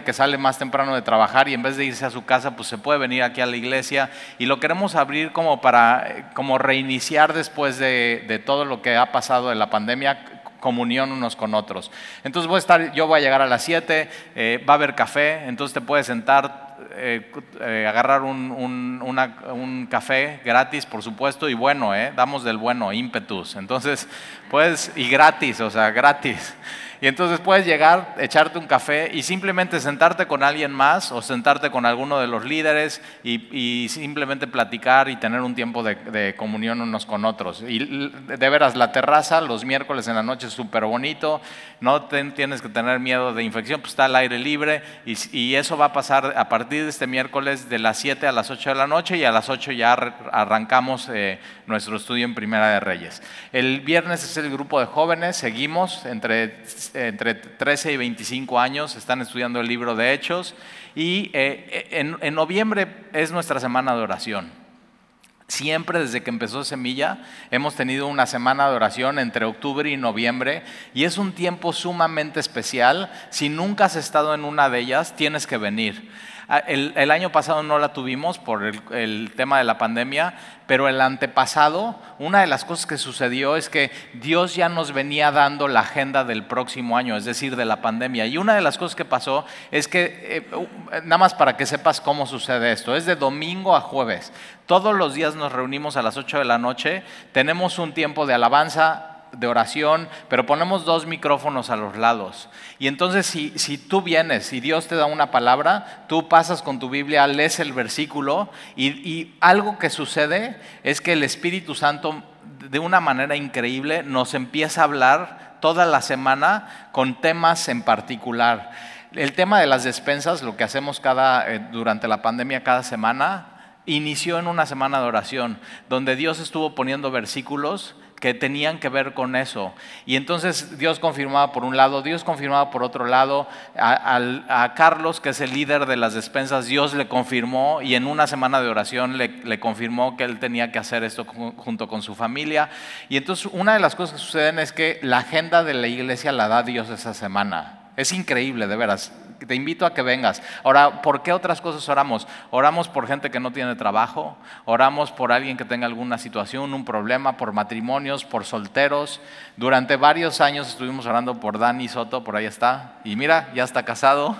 que sale más temprano de trabajar y en vez de irse a su casa, pues se puede venir aquí a la iglesia y lo queremos abrir como para como reiniciar después de, de todo lo que ha pasado en la pandemia, comunión unos con otros. Entonces voy a estar, yo voy a llegar a las 7, eh, va a haber café, entonces te puedes sentar, eh, eh, agarrar un, un, un, café gratis, por supuesto, y bueno, damos del bueno, ímpetus. Entonces, pues, y gratis, o sea, gratis. Y entonces puedes llegar, echarte un café y simplemente sentarte con alguien más o sentarte con alguno de los líderes y, simplemente platicar y tener un tiempo de, comunión unos con otros. Y de veras, la terraza los miércoles en la noche es súper bonito, no tienes que tener miedo de infección, pues está al aire libre y, eso va a pasar a partir de este miércoles de las 7 a las 8 de la noche y a las 8 ya arrancamos eh, nuestro estudio en Primera de Reyes. El viernes es el grupo de jóvenes, seguimos entre entre 13 y 25 años, están estudiando el libro de Hechos y eh, en, noviembre es nuestra semana de oración. Siempre desde que empezó Semilla hemos tenido una semana de oración entre octubre y noviembre y es un tiempo sumamente especial. Si nunca has estado en una de ellas, tienes que venir. Ah, el, año pasado no la tuvimos por el, tema de la pandemia, pero el antepasado, una de las cosas que sucedió es que Dios ya nos venía dando la agenda del próximo año, es decir, de la pandemia. Y una de las cosas que pasó es que, eh, nada más para que sepas cómo sucede esto, es de domingo a jueves. Todos los días nos reunimos a las 8 de la noche, tenemos un tiempo de alabanza, de oración, pero ponemos dos micrófonos a los lados. Y entonces si, si, tú vienes y Dios te da una palabra, tú pasas con tu Biblia, lees el versículo y, y algo que sucede es que el Espíritu Santo de una manera increíble nos empieza a hablar toda la semana con temas en particular. El tema de las despensas, lo que hacemos cada, eh, durante la pandemia cada semana, inició en una semana de oración, donde Dios estuvo poniendo versículos que tenían que ver con eso. Y entonces Dios confirmaba por un lado, Dios confirmaba por otro lado, a, Carlos, que es el líder de las despensas, Dios le confirmó y en una semana de oración le, confirmó que él tenía que hacer esto junto con su familia. Y entonces una de las cosas que suceden es que la agenda de la iglesia la da Dios esa semana. Es increíble, de veras te invito a que vengas. Ahora, ¿por qué otras cosas oramos? Oramos por gente que no tiene trabajo, oramos por alguien que tenga alguna situación, un problema, por matrimonios, por solteros. Durante varios años estuvimos orando por Dani Soto, por ahí está. Y mira, ya está casado.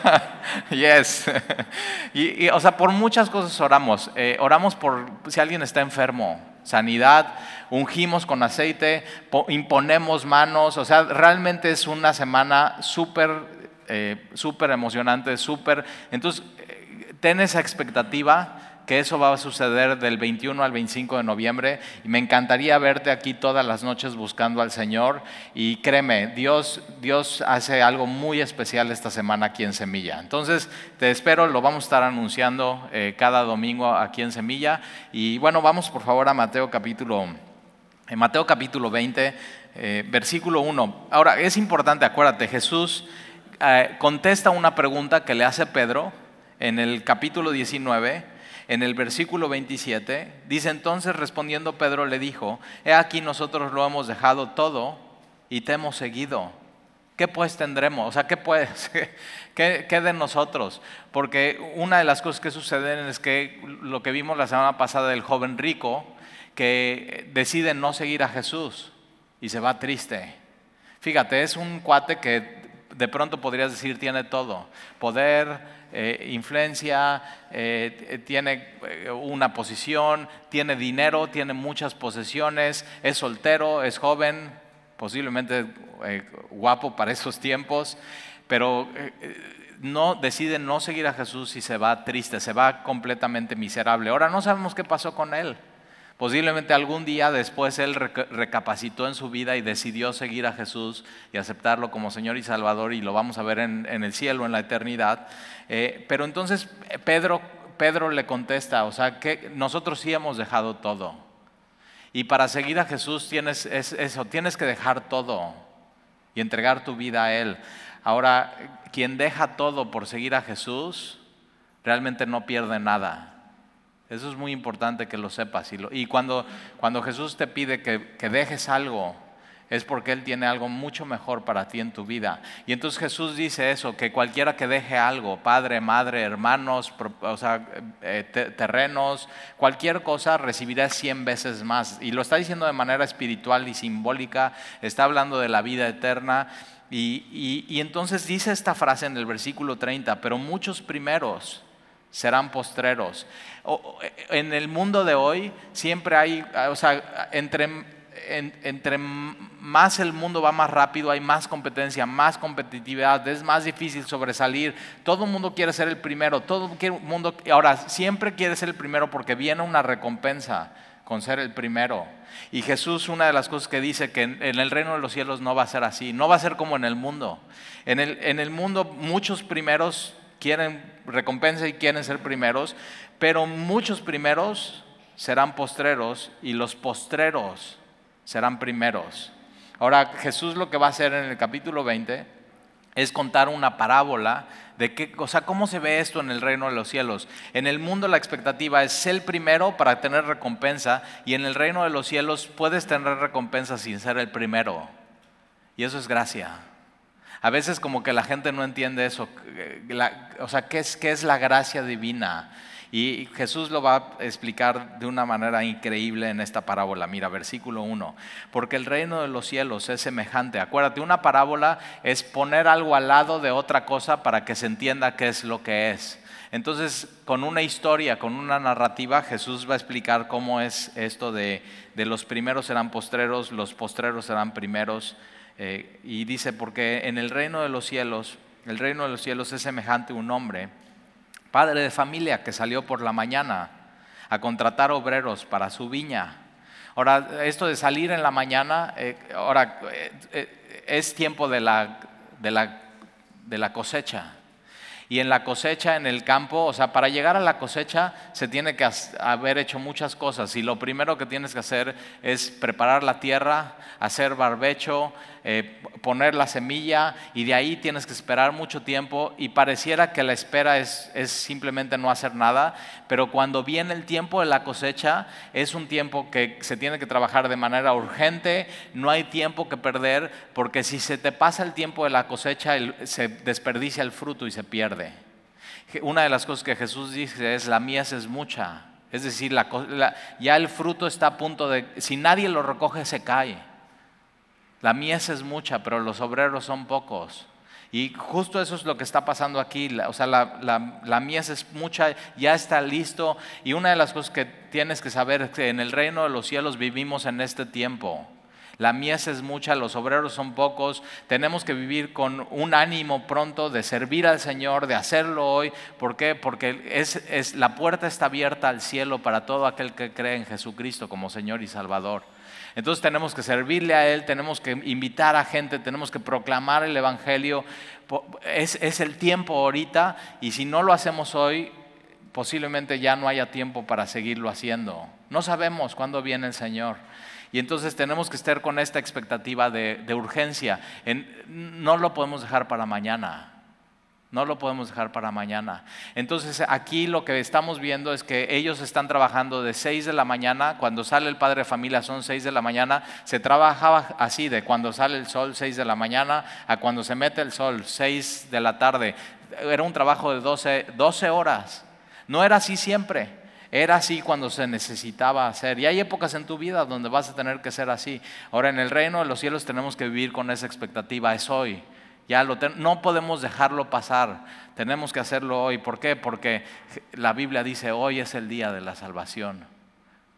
yes. y, o sea, por muchas cosas oramos. Eh, oramos por si alguien está enfermo, sanidad, ungimos con aceite, imponemos manos, o sea, realmente es una semana súper eh, súper emocionante, súper... Entonces, eh, ten esa expectativa que eso va a suceder del 21 al 25 de noviembre y me encantaría verte aquí todas las noches buscando al Señor y créeme, Dios, Dios hace algo muy especial esta semana aquí en Semilla. Entonces te espero, lo vamos a estar anunciando eh, cada domingo aquí en Semilla y bueno, vamos por favor a Mateo capítulo, en Mateo capítulo 20, versículo 1. Ahora, es importante, acuérdate, Jesús eh, contesta una pregunta que le hace Pedro en el capítulo 19, en el versículo 27. Dice entonces respondiendo Pedro le dijo, he aquí nosotros lo hemos dejado todo y te hemos seguido. ¿Qué pues tendremos? O sea, ¿qué pues? ¿Qué, ¿Qué, de nosotros? Porque una de las cosas que suceden es que lo que vimos la semana pasada del joven rico, que decide no seguir a Jesús y se va triste. Fíjate, es un cuate que de pronto podrías decir tiene todo, poder, eh, influencia, eh, tiene eh, una posición, tiene dinero, tiene muchas posesiones, es soltero, es joven, posiblemente guapo para esos tiempos, pero no decide no seguir a Jesús y se va triste, se va completamente miserable. Ahora no sabemos qué pasó con él. Posiblemente algún día después él recapacitó en su vida y decidió seguir a Jesús y aceptarlo como Señor y Salvador y lo vamos a ver en, el cielo, en la eternidad. Eh, pero entonces eh, Pedro, Pedro le contesta, o sea, que nosotros sí hemos dejado todo. Y para seguir a Jesús tienes eso, tienes que dejar todo y entregar tu vida a Él. Ahora, quien deja todo por seguir a Jesús, realmente no pierde nada. Eso es muy importante que lo sepas. Y, cuando, cuando Jesús te pide que, dejes algo, es porque Él tiene algo mucho mejor para ti en tu vida. Y entonces Jesús dice eso, que cualquiera que deje algo, padre, madre, hermanos, sea, eh, terrenos, cualquier cosa, recibirá cien veces más. Y lo está diciendo de manera espiritual y simbólica, está hablando de la vida eterna. Y, y entonces dice esta frase en el versículo 30, pero muchos primeros serán postreros. En el mundo de hoy siempre hay, o sea, entre entre más el mundo va más rápido, hay más competencia, más competitividad, es más difícil sobresalir. Todo el mundo quiere ser el primero, todo el mundo, ahora siempre quiere ser el primero porque viene una recompensa con ser el primero. Y Jesús, una de las cosas que dice que en, el reino de los cielos no va a ser así, no va a ser como en el mundo. En el, en el mundo muchos primeros quieren recompensa y quieren ser primeros, pero muchos primeros serán postreros y los postreros serán primeros. Ahora Jesús lo que va a hacer en el capítulo 20 es contar una parábola de qué, o sea, cómo se ve esto en el reino de los cielos. En el mundo la expectativa es ser el primero para tener recompensa y en el reino de los cielos puedes tener recompensa sin ser el primero. Y eso es gracia. A veces como que la gente no entiende eso. o sea, ¿qué es, qué es la gracia divina? Y Jesús lo va a explicar de una manera increíble en esta parábola. Mira, versículo 1. Porque el reino de los cielos es semejante. Acuérdate, una parábola es poner algo al lado de otra cosa para que se entienda qué es lo que es. Entonces, con una historia, con una narrativa, Jesús va a explicar cómo es esto de, los primeros serán postreros, los postreros serán primeros. Eh, y dice, porque en el reino de los cielos, el reino de los cielos es semejante a un hombre padre de familia que salió por la mañana a contratar obreros para su viña. Ahora, esto de salir en la mañana, eh, ahora eh, eh, es tiempo de la, de, la, de la cosecha. Y en la cosecha, en el campo, o sea, para llegar a la cosecha se tiene que haber hecho muchas cosas. Y lo primero que tienes que hacer es preparar la tierra, hacer barbecho, eh, poner la semilla y de ahí tienes que esperar mucho tiempo y pareciera que la espera es, es, simplemente no hacer nada, pero cuando viene el tiempo de la cosecha es un tiempo que se tiene que trabajar de manera urgente, no hay tiempo que perder porque si se te pasa el tiempo de la cosecha se desperdicia el fruto y se pierde. Una de las cosas que Jesús dice es la mies es mucha, es decir, ya el fruto está a punto de, si nadie lo recoge se cae. La mies es mucha, pero los obreros son pocos. Y justo eso es lo que está pasando aquí. O sea, la, mies es mucha, ya está listo. Y una de las cosas que tienes que saber es que en el reino de los cielos vivimos en este tiempo. La mies es mucha, los obreros son pocos. Tenemos que vivir con un ánimo pronto de servir al Señor, de hacerlo hoy. ¿Por qué? Porque es, la puerta está abierta al cielo para todo aquel que cree en Jesucristo como Señor y Salvador. Entonces tenemos que servirle a Él, tenemos que invitar a gente, tenemos que proclamar el Evangelio. Es, el tiempo ahorita y si no lo hacemos hoy, posiblemente ya no haya tiempo para seguirlo haciendo. No sabemos cuándo viene el Señor. Y entonces tenemos que estar con esta expectativa de, urgencia. no lo podemos dejar para mañana. No lo podemos dejar para mañana. Entonces aquí lo que estamos viendo es que ellos están trabajando de 6 de la mañana, cuando sale el padre de familia son 6 de la mañana, se trabajaba así, de cuando sale el sol 6 de la mañana a cuando se mete el sol 6 de la tarde. Era un trabajo de 12, 12 horas. No era así siempre. Era así cuando se necesitaba hacer. Y hay épocas en tu vida donde vas a tener que ser así. Ahora en el reino de los cielos tenemos que vivir con esa expectativa. Es hoy. Ya lo no podemos dejarlo pasar, tenemos que hacerlo hoy. ¿Por qué? Porque la Biblia dice, hoy es el día de la salvación.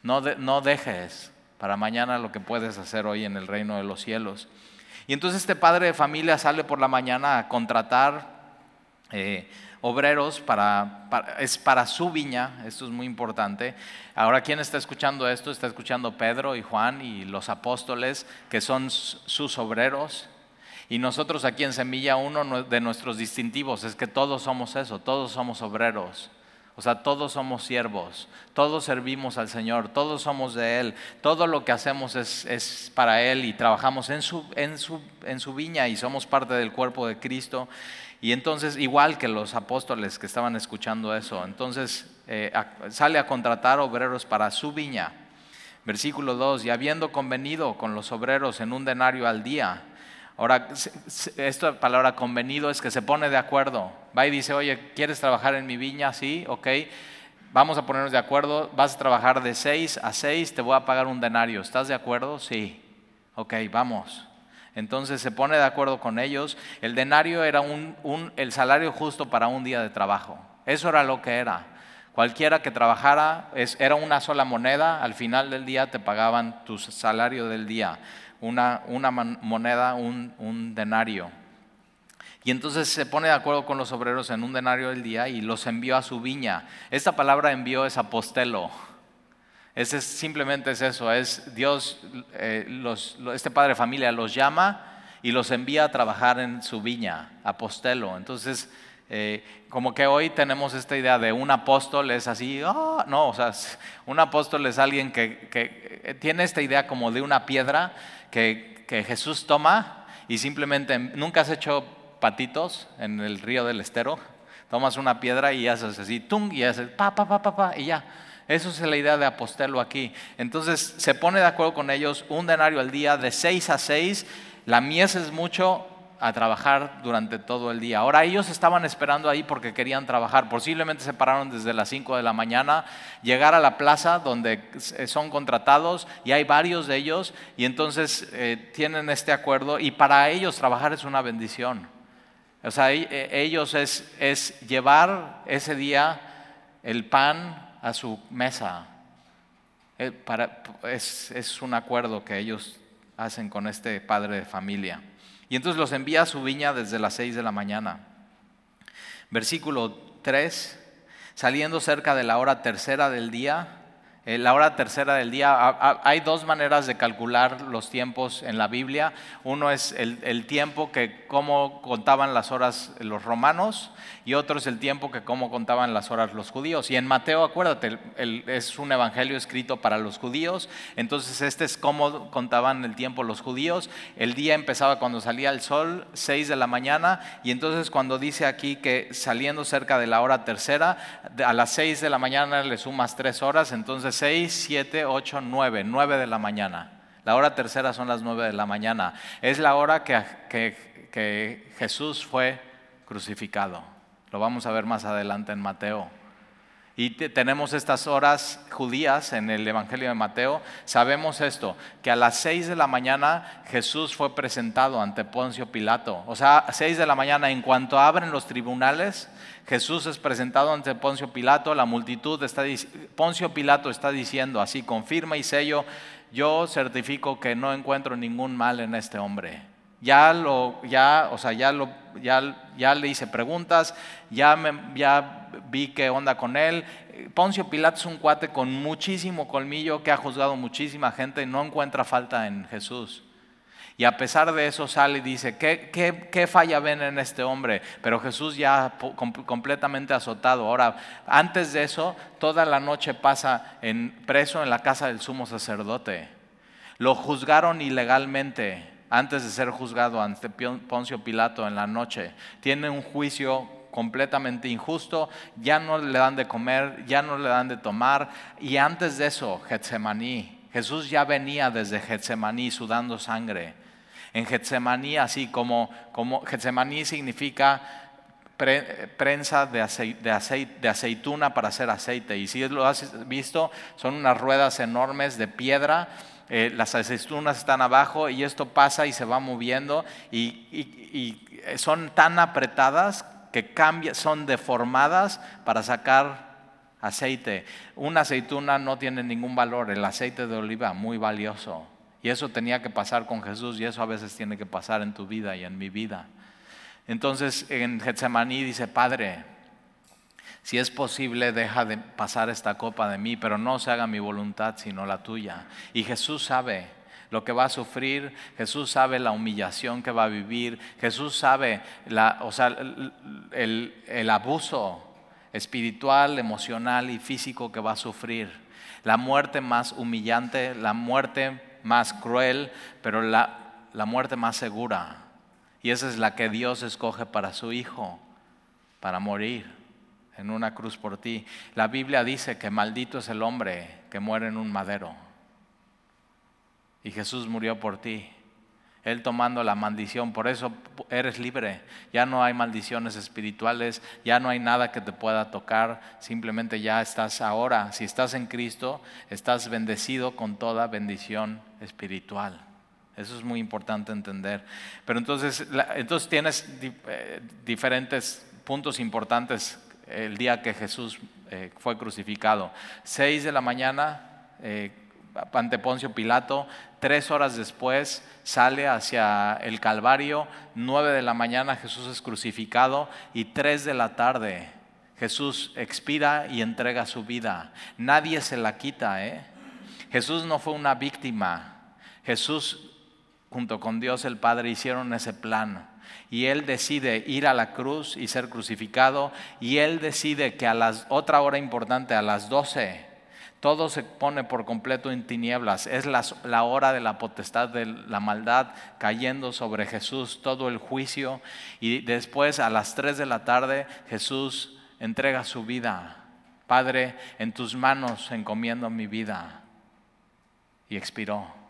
No, no dejes para mañana lo que puedes hacer hoy en el reino de los cielos. Y entonces este padre de familia sale por la mañana a contratar eh, obreros para, es para su viña, esto es muy importante. Ahora, ¿quién está escuchando esto? Está escuchando Pedro y Juan y los apóstoles, que son sus obreros. Y nosotros aquí en Semilla, uno de nuestros distintivos es que todos somos eso, todos somos obreros. O sea, todos somos siervos, todos servimos al Señor, todos somos de Él, todo lo que hacemos es, para Él y trabajamos en su, en, su, en su viña y somos parte del cuerpo de Cristo. Y entonces, igual que los apóstoles que estaban escuchando eso, entonces eh, sale a contratar obreros para su viña. Versículo 2, y habiendo convenido con los obreros en un denario al día. Ahora, esta palabra convenido es que se pone de acuerdo. Va y dice, oye, ¿quieres trabajar en mi viña? Sí, ok. Vamos a ponernos de acuerdo. Vas a trabajar de 6 a 6, te voy a pagar un denario. ¿Estás de acuerdo? Sí. Ok, vamos. Entonces se pone de acuerdo con ellos. El denario era un, el salario justo para un día de trabajo. Eso era lo que era. Cualquiera que trabajara era una sola moneda, al final del día te pagaban tu salario del día, una, moneda, un, denario. Y entonces se pone de acuerdo con los obreros en un denario del día y los envió a su viña. Esta palabra envió es apostelo. Ese simplemente es eso, es Dios, eh, este padre de familia los llama y los envía a trabajar en su viña, apostelo. Entonces, eh, como que hoy tenemos esta idea de un apóstol es así, ah", no, o sea, un apóstol es alguien que, tiene esta idea como de una piedra que, Jesús toma y simplemente, nunca has hecho patitos en el río del estero, tomas una piedra y haces así, tung, y haces pa, pa, pa, pa, pa, y ya. Eso es la idea de apostelo aquí. Entonces se pone de acuerdo con ellos un denario al día de seis a seis. La mies es mucho, a trabajar durante todo el día. Ahora ellos estaban esperando ahí porque querían trabajar. Posiblemente se pararon desde las 5 de la mañana, llegar a la plaza donde son contratados y hay varios de ellos y entonces eh, tienen este acuerdo y para ellos trabajar es una bendición. O sea, e, e, ellos es, llevar ese día el pan a su mesa. Eh, es un acuerdo que ellos hacen con este padre de familia. Y entonces los envía a su viña desde las seis de la mañana. Versículo 3, saliendo cerca de la hora tercera del día, la hora tercera del día, hay dos maneras de calcular los tiempos en la Biblia. Uno es el, tiempo que cómo contaban las horas los romanos y otro es el tiempo que cómo contaban las horas los judíos. Y en Mateo, acuérdate, es un evangelio escrito para los judíos, entonces este es cómo contaban el tiempo los judíos. El día empezaba cuando salía el sol, 6 de la mañana, y entonces cuando dice aquí que saliendo cerca de la hora tercera, a las 6 de la mañana le sumas 3 horas, entonces 6, 7, 8, 9, 9 de la mañana. La hora tercera son las 9 de la mañana. Es la hora que, que Jesús fue crucificado. Lo vamos a ver más adelante en Mateo. Y tenemos estas horas judías en el Evangelio de Mateo. Sabemos esto, que a las 6 de la mañana Jesús fue presentado ante Poncio Pilato. O sea, a 6 de la mañana, en cuanto abren los tribunales, Jesús es presentado ante Poncio Pilato, la multitud está Poncio Pilato está diciendo así, confirma y sello, yo certifico que no encuentro ningún mal en este hombre. Ya lo, ya, o sea, ya lo, ya, ya le hice preguntas, ya, me, ya vi qué onda con él. Poncio Pilato es un cuate con muchísimo colmillo que ha juzgado muchísima gente y no encuentra falta en Jesús. Y a pesar de eso sale y dice, ¿qué, qué, falla ven en este hombre? Pero Jesús ya completamente azotado. Ahora, antes de eso, toda la noche pasa en, preso en la casa del sumo sacerdote. Lo juzgaron ilegalmente antes de ser juzgado ante Poncio Pilato en la noche. Tiene un juicio completamente injusto, ya no le dan de comer, ya no le dan de tomar. Y antes de eso, Getsemaní. Jesús ya venía desde Getsemaní sudando sangre en Getsemaní, así como, como Getsemaní significa prensa de, de, aceituna para hacer aceite. Y si lo has visto, son unas ruedas enormes de piedra. Eh, las aceitunas están abajo y esto pasa y se va moviendo y, son tan apretadas que cambian, son deformadas para sacar aceite. Una aceituna no tiene ningún valor, el aceite de oliva muy valioso. Y eso tenía que pasar con Jesús y eso a veces tiene que pasar en tu vida y en mi vida. Entonces en Getsemaní dice, Padre, si es posible, deja de pasar esta copa de mí, pero no se haga mi voluntad sino la tuya. Y Jesús sabe lo que va a sufrir, Jesús sabe la humillación que va a vivir, Jesús sabe la, o sea, el, el abuso espiritual, emocional y físico que va a sufrir. La muerte más humillante, la muerte más cruel, pero la, la muerte más segura. Y esa es la que Dios escoge para su Hijo, para morir en una cruz por ti. La Biblia dice que maldito es el hombre que muere en un madero. Y Jesús murió por ti. Él tomando la maldición, por eso eres libre. Ya no hay maldiciones espirituales, ya no hay nada que te pueda tocar, simplemente ya estás ahora, si estás en Cristo, estás bendecido con toda bendición espiritual. Eso es muy importante entender. Pero entonces, entonces tienes eh, diferentes puntos importantes el día que Jesús eh, fue crucificado. Seis de la mañana, eh, ante Poncio Pilato, tres horas después sale hacia el Calvario, nueve de la mañana Jesús es crucificado y tres de la tarde Jesús expira y entrega su vida. Nadie se la quita, ¿eh? Jesús no fue una víctima. Jesús junto con Dios el Padre hicieron ese plan. Y Él decide ir a la cruz y ser crucificado. Y Él decide que a las, otra hora importante, a las 12, todo se pone por completo en tinieblas. Es la, hora de la potestad de la maldad cayendo sobre Jesús, todo el juicio. Y después a las 3 de la tarde Jesús entrega su vida. Padre, en tus manos encomiendo mi vida. Y expiró.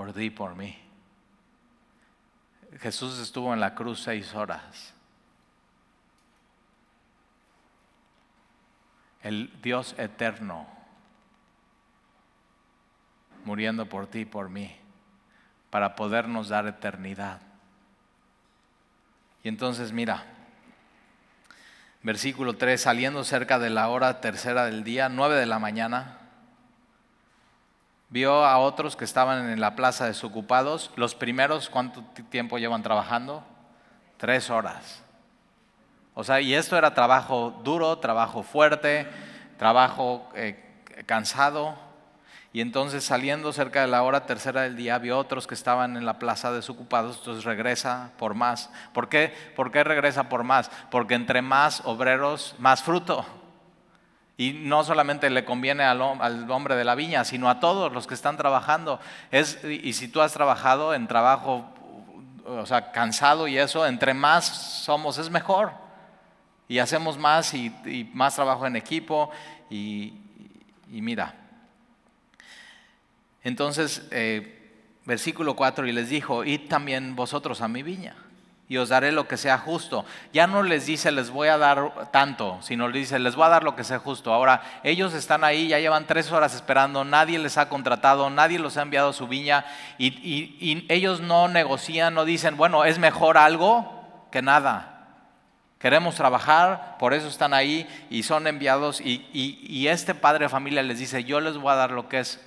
por ti y por mí. Jesús estuvo en la cruz seis horas. El Dios eterno muriendo por ti y por mí para podernos dar eternidad. Y entonces mira, versículo 3, saliendo cerca de la hora tercera del día, nueve de la mañana, Vio a otros que estaban en la plaza desocupados. Los primeros, ¿cuánto tiempo llevan trabajando? Tres horas. O sea, y esto era trabajo duro, trabajo fuerte, trabajo eh, cansado. Y entonces saliendo cerca de la hora tercera del día, vio otros que estaban en la plaza desocupados, entonces regresa por más. ¿Por qué? ¿Por qué regresa por más? Porque entre más obreros, más fruto. Y no solamente le conviene al, hombre de la viña, sino a todos los que están trabajando. Es, y si tú has trabajado en trabajo, o sea, cansado y eso, entre más somos es mejor. Y hacemos más y, más trabajo en equipo. Y, mira, entonces, eh, versículo 4, y les dijo, id también vosotros a mi viña y os daré lo que sea justo. Ya no les dice les voy a dar tanto, sino les dice les voy a dar lo que sea justo. Ahora, ellos están ahí, ya llevan tres horas esperando, nadie les ha contratado, nadie los ha enviado a su viña y, ellos no negocian, no dicen, bueno, es mejor algo que nada. Queremos trabajar, por eso están ahí y son enviados y, este padre de familia les dice, yo les voy a dar lo que es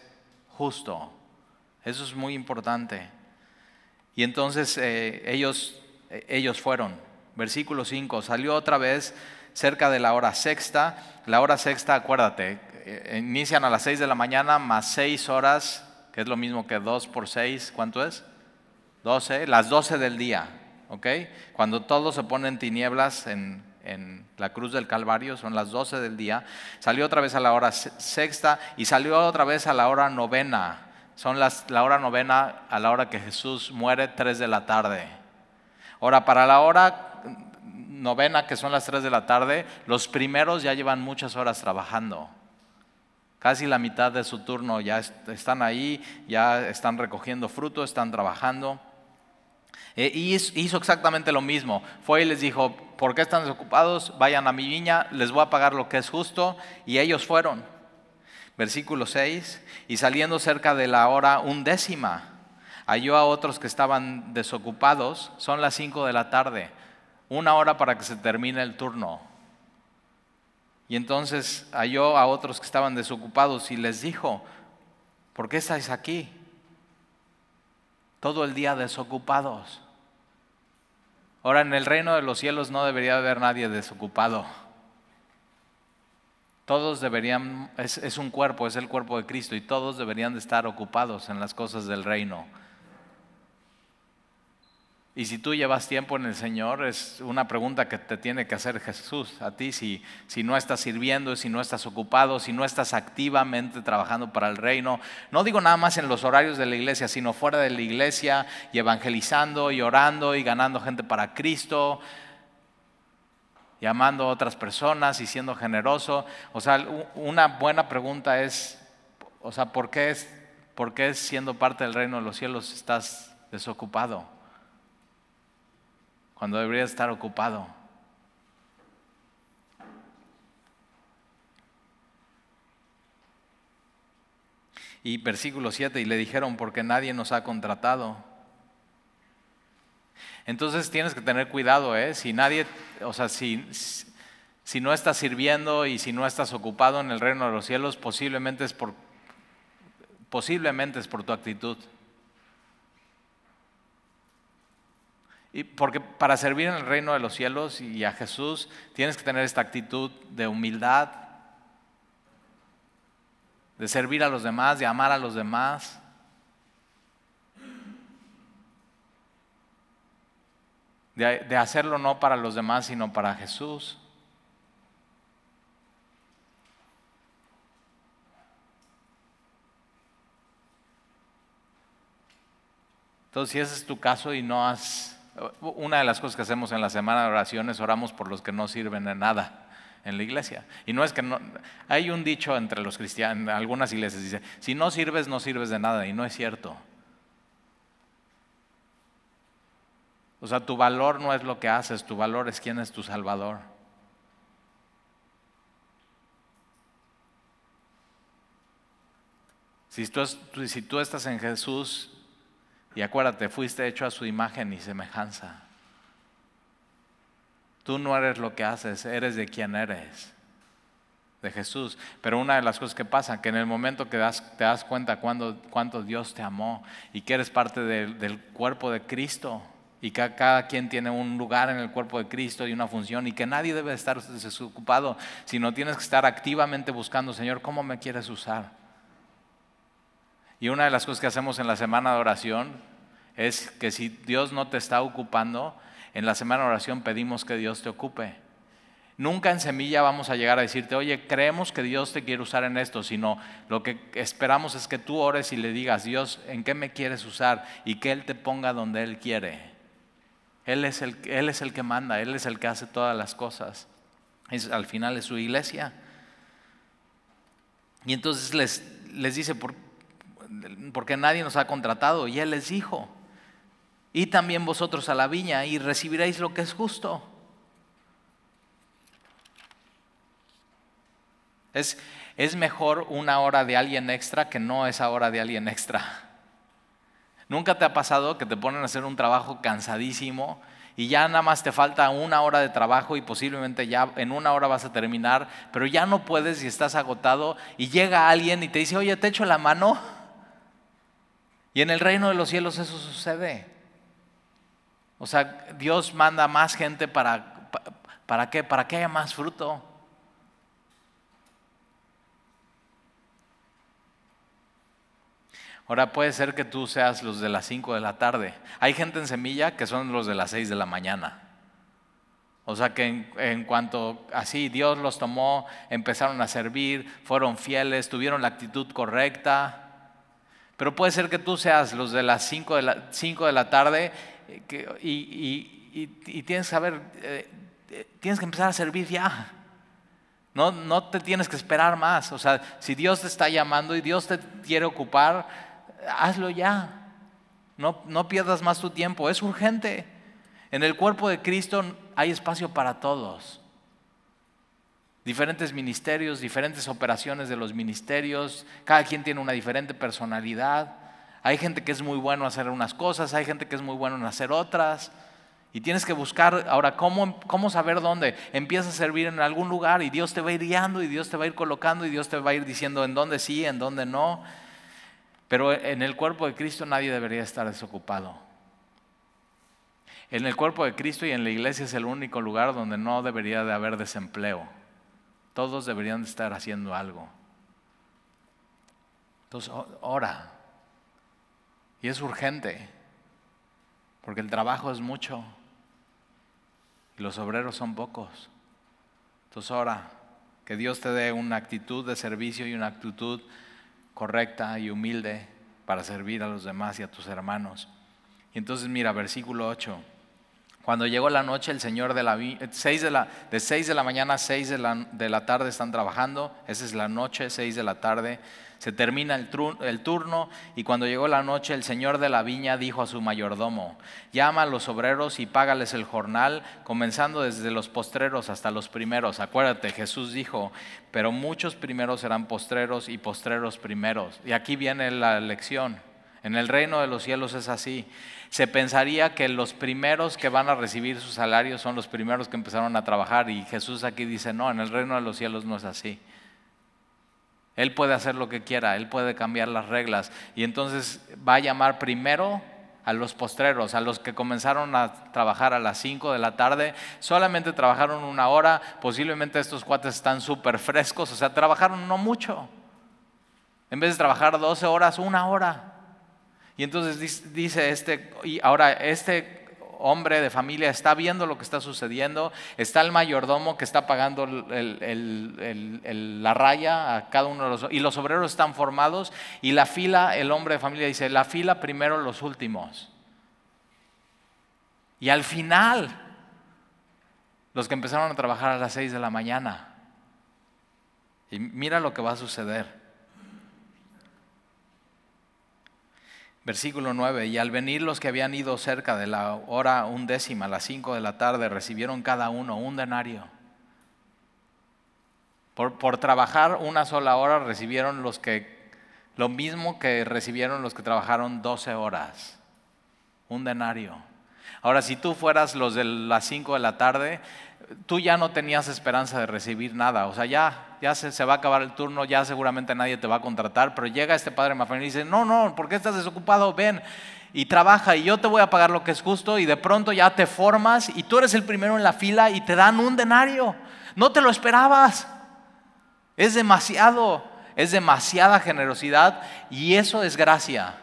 justo. Eso es muy importante. Y entonces eh, ellos e, ellos fueron. Versículo 5, salió otra vez cerca de la hora sexta. La hora sexta, acuérdate, eh, inician a las 6 de la mañana más 6 horas, que es lo mismo que 2 por 6, ¿cuánto es? 12, las 12 del día, ¿ok? Cuando todo se pone en tinieblas en, en la cruz del Calvario, son las 12 del día, salió otra vez a la hora sexta y salió otra vez a la hora novena. Son las, la hora novena a la hora que Jesús muere, 3 de la tarde. Ahora, para la hora novena, que son las 3 de la tarde, los primeros ya llevan muchas horas trabajando. Casi la mitad de su turno ya están ahí, ya están recogiendo fruto, están trabajando. Eh, y hizo exactamente lo mismo. Fue y les dijo, ¿por qué están desocupados? Vayan a mi viña, les voy a pagar lo que es justo. Y ellos fueron. Versículo 6. Y saliendo cerca de la hora undécima, halló a otros que estaban desocupados, son las 5 de la tarde, una hora para que se termine el turno. Y entonces halló a otros que estaban desocupados y les dijo, ¿por qué estáis aquí? Todo el día desocupados. Ahora, en el reino de los cielos no debería haber nadie desocupado. Todos deberían, es, un cuerpo, es el cuerpo de Cristo, y todos deberían de estar ocupados en las cosas del reino. Y si tú llevas tiempo en el Señor, es una pregunta que te tiene que hacer Jesús a ti, si, si no estás sirviendo, si no estás ocupado, si no estás activamente trabajando para el reino. No digo nada más en los horarios de la iglesia, sino fuera de la iglesia y evangelizando y orando y ganando gente para Cristo. y amando a otras personas y siendo generoso. O sea, una buena pregunta es, o sea, ¿por qué, es, ¿por qué siendo parte del reino de los cielos estás desocupado? Cuando deberías estar ocupado. Y versículo 7, y le dijeron, porque nadie nos ha contratado. Entonces tienes que tener cuidado, ¿eh? Si nadie, o sea, si, si no estás sirviendo y si no estás ocupado en el reino de los cielos, posiblemente es por, posiblemente es por tu actitud. Y porque para servir en el reino de los cielos y a Jesús tienes que tener esta actitud de humildad, de servir a los demás, de amar a los demás. De, hacerlo no para los demás, sino para Jesús. Entonces, si ese es tu caso y no has... Una de las cosas que hacemos en la semana de oraciones, oramos por los que no sirven de nada en la iglesia. Y no es que no, hay un dicho entre los cristianos, en algunas iglesias dice, si no sirves, no sirves de nada, y no es cierto. O sea, tu valor no es lo que haces, tu valor es quién es tu Salvador. Si tú, si tú estás en Jesús, y acuérdate, fuiste hecho a su imagen y semejanza. Tú no eres lo que haces, eres de quien eres, de Jesús. Pero una de las cosas que pasa, que en el momento que te das cuenta cuando, cuánto Dios te amó y que eres parte del cuerpo de Cristo y que cada quien tiene un lugar en el cuerpo de Cristo y una función y que nadie debe estar desocupado, sino tienes que estar activamente buscando, Señor, ¿cómo me quieres usar? Y una de las cosas que hacemos en la semana de oración es que si Dios no te está ocupando, en la semana de oración pedimos que Dios te ocupe. Nunca en semilla vamos a llegar a decirte, oye, creemos que Dios te quiere usar en esto, sino lo que esperamos es que tú ores y le digas, Dios, ¿en qué me quieres usar? Y que Él te ponga donde Él quiere. Él es el, él es el que manda, Él es el que hace todas las cosas. Al final es su iglesia. Y entonces les, les dice, ¿por, porque nadie nos ha contratado? Y Él les dijo, y también vosotros a la viña y recibiréis lo que es justo. Es, es mejor una hora de alguien extra que no esa hora de alguien extra. ¿Nunca te ha pasado que te ponen a hacer un trabajo cansadísimo y ya nada más te falta una hora de trabajo y posiblemente ya en una hora vas a terminar, pero ya no puedes y estás agotado y llega alguien y te dice, oye, te echo la mano? Y en el reino de los cielos eso sucede. O sea, Dios manda más gente para, ¿para qué? Para que haya más fruto. Ahora puede ser que tú seas los de las 5 de la tarde. Hay gente en semilla que son los de las 6 de la mañana. O sea que en, en, cuanto así Dios los tomó, empezaron a servir, fueron fieles, tuvieron la actitud correcta. Pero puede ser que tú seas los de las 5 de la, 5 de la tarde y, tienes que saber, eh, eh, tienes que empezar a servir ya. No, no te tienes que esperar más. O sea, si Dios te está llamando y Dios te quiere ocupar, hazlo ya. No, no pierdas más tu tiempo, es urgente. En el cuerpo de Cristo hay espacio para todos. Diferentes ministerios, diferentes operaciones de los ministerios, cada quien tiene una diferente personalidad. Hay gente que es muy bueno en hacer unas cosas, hay gente que es muy bueno en hacer otras. Y tienes que buscar, ahora, ¿cómo, ¿cómo saber dónde? Empieza a servir en algún lugar y Dios te va a ir guiando y Dios te va a ir colocando y Dios te va a ir diciendo en dónde sí, en dónde no. Pero en el cuerpo de Cristo nadie debería estar desocupado. En el cuerpo de Cristo y en la iglesia es el único lugar donde no debería de haber desempleo. Todos deberían de estar haciendo algo. Entonces, ora, y es urgente, porque el trabajo es mucho y los obreros son pocos. Entonces ahora, que Dios te dé una actitud de servicio y una actitud correcta y humilde para servir a los demás y a tus hermanos. Y entonces mira, versículo 8. Cuando llegó la noche, el Señor de la seis de la de 6 de la mañana a 6 de la, de la tarde están trabajando, esa es la noche, 6 de la tarde, se termina el, el, turno y cuando llegó la noche el señor de la viña dijo a su mayordomo, llama a los obreros y págales el jornal, comenzando desde los postreros hasta los primeros. Acuérdate, Jesús dijo, pero muchos primeros serán postreros y postreros primeros. Y aquí viene la lección. En el reino de los cielos es así. Se pensaría que los primeros que van a recibir su salario son los primeros que empezaron a trabajar y Jesús aquí dice, no, en el reino de los cielos no es así. Él puede hacer lo que quiera, Él puede cambiar las reglas. Y entonces va a llamar primero a los postreros, a los que comenzaron a trabajar a las 5 de la tarde, solamente trabajaron una hora, posiblemente estos cuates están súper frescos, o sea, trabajaron no mucho. En vez de trabajar 12 horas, una hora. Y entonces dice este, y ahora este hombre de familia está viendo lo que está sucediendo, está el mayordomo que está pagando la raya a cada uno de los... Y los obreros están formados y la fila, el hombre de familia dice, la fila primero los últimos. Y al final, los que empezaron a trabajar a las seis de la mañana. Y mira lo que va a suceder. Versículo 9, y al venir los que habían ido cerca de la hora undécima, a las cinco de la tarde, recibieron cada uno un denario. Por, por, trabajar una sola hora recibieron los que, lo mismo que recibieron los que trabajaron 12 horas, un denario. Ahora, si tú fueras los de las 5 de la tarde, tú ya no tenías esperanza de recibir nada. O sea, ya, ya se, va a acabar el turno, ya seguramente nadie te va a contratar, pero llega este padre Mafén y dice, no, no, ¿por qué estás desocupado? Ven y trabaja y yo te voy a pagar lo que es justo y de pronto ya te formas y tú eres el primero en la fila y te dan un denario. No te lo esperabas. Es demasiado, es demasiada generosidad y eso es gracia.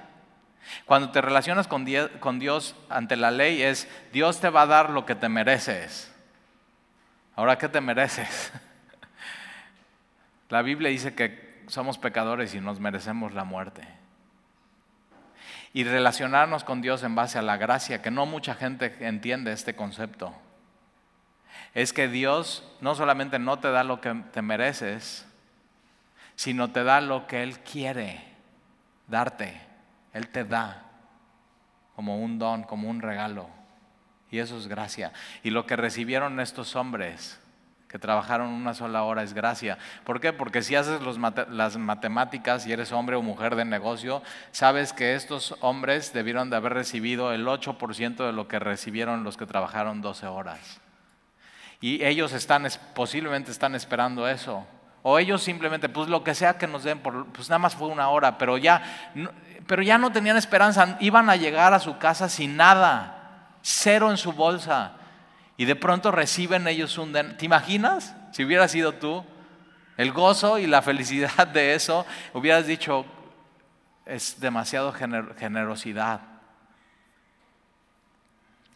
Cuando te relacionas con Dios ante la ley es, Dios te va a dar lo que te mereces. Ahora, ¿qué te mereces? La Biblia dice que somos pecadores y nos merecemos la muerte. Y relacionarnos con Dios en base a la gracia, que no mucha gente entiende este concepto, es que Dios no solamente no te da lo que te mereces, sino te da lo que Él quiere darte. Él te da como un don, como un regalo. Y eso es gracia. Y lo que recibieron estos hombres que trabajaron una sola hora es gracia. ¿Por qué? Porque si haces las matemáticas y eres hombre o mujer de negocio, sabes que estos hombres debieron de haber recibido el 8% de lo que recibieron los que trabajaron 12 horas. Y ellos están, posiblemente están esperando eso. O ellos simplemente, pues lo que sea que nos den, pues nada más fue una hora, pero ya, pero ya no tenían esperanza, iban a llegar a su casa sin nada cero en su bolsa. Y de pronto reciben ellos un... ¿Te imaginas? Si hubiera sido tú, el gozo y la felicidad de eso, hubieras dicho, es demasiado generosidad.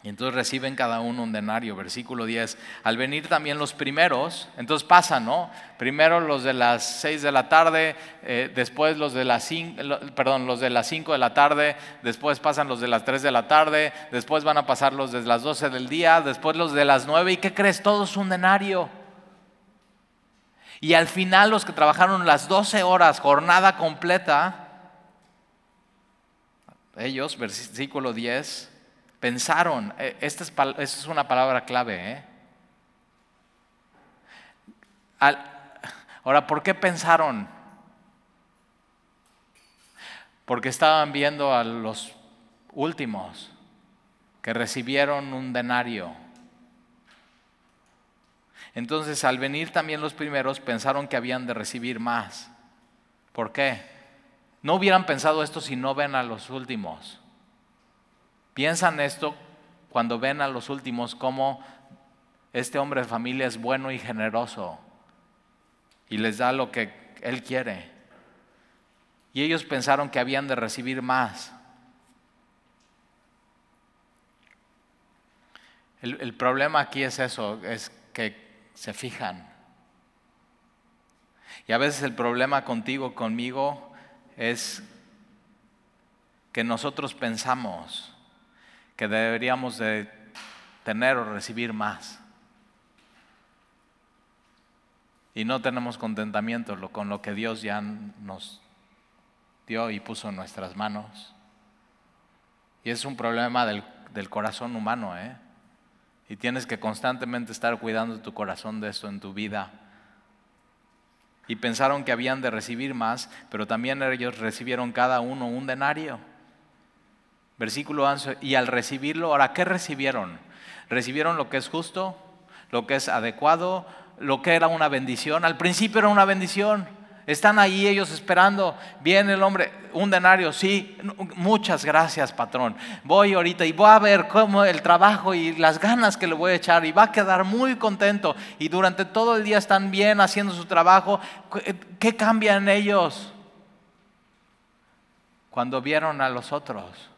Y entonces reciben cada uno un denario, versículo 10. Al venir también los primeros, entonces pasan, ¿no? Primero los de las 6 de la tarde, eh, después los de las 5, perdón, los de las 5 de la tarde, después pasan los de las 3 de la tarde, después van a pasar los de las 12 del día, después los de las 9. ¿Y qué crees? Todos un denario. Y al final los que trabajaron las 12 horas, jornada completa, ellos, versículo 10, pensaron, eh, esta es, una palabra clave, ¿eh? ahora, ¿por qué pensaron? Porque estaban viendo a los últimos que recibieron un denario. Entonces, al venir también los primeros, pensaron que habían de recibir más. ¿Por qué? No hubieran pensado esto si no ven a los últimos. Piensan esto cuando ven a los últimos como este hombre de familia es bueno y generoso y les da lo que él quiere. Y ellos pensaron que habían de recibir más. El, el, problema aquí es eso, es que se fijan. Y a veces el problema contigo, conmigo, es que nosotros pensamos que deberíamos de tener o recibir más. Y no tenemos contentamiento con lo que Dios ya nos dio y puso en nuestras manos. Y es un problema del, del corazón humano, ¿eh? Y tienes que constantemente estar cuidando tu corazón de eso en tu vida. Y pensaron que habían de recibir más, pero también ellos recibieron cada uno un denario. Versículo 11, y al recibirlo, ahora, ¿qué recibieron? Recibieron lo que es justo, lo que es adecuado, lo que era una bendición. Al principio era una bendición. Están ahí ellos esperando. Viene el hombre, un denario, sí, muchas gracias patrón. Voy ahorita y voy a ver cómo el trabajo y las ganas que le voy a echar y va a quedar muy contento. Y durante todo el día están bien haciendo su trabajo. ¿Qué cambia en ellos? Cuando vieron a los otros.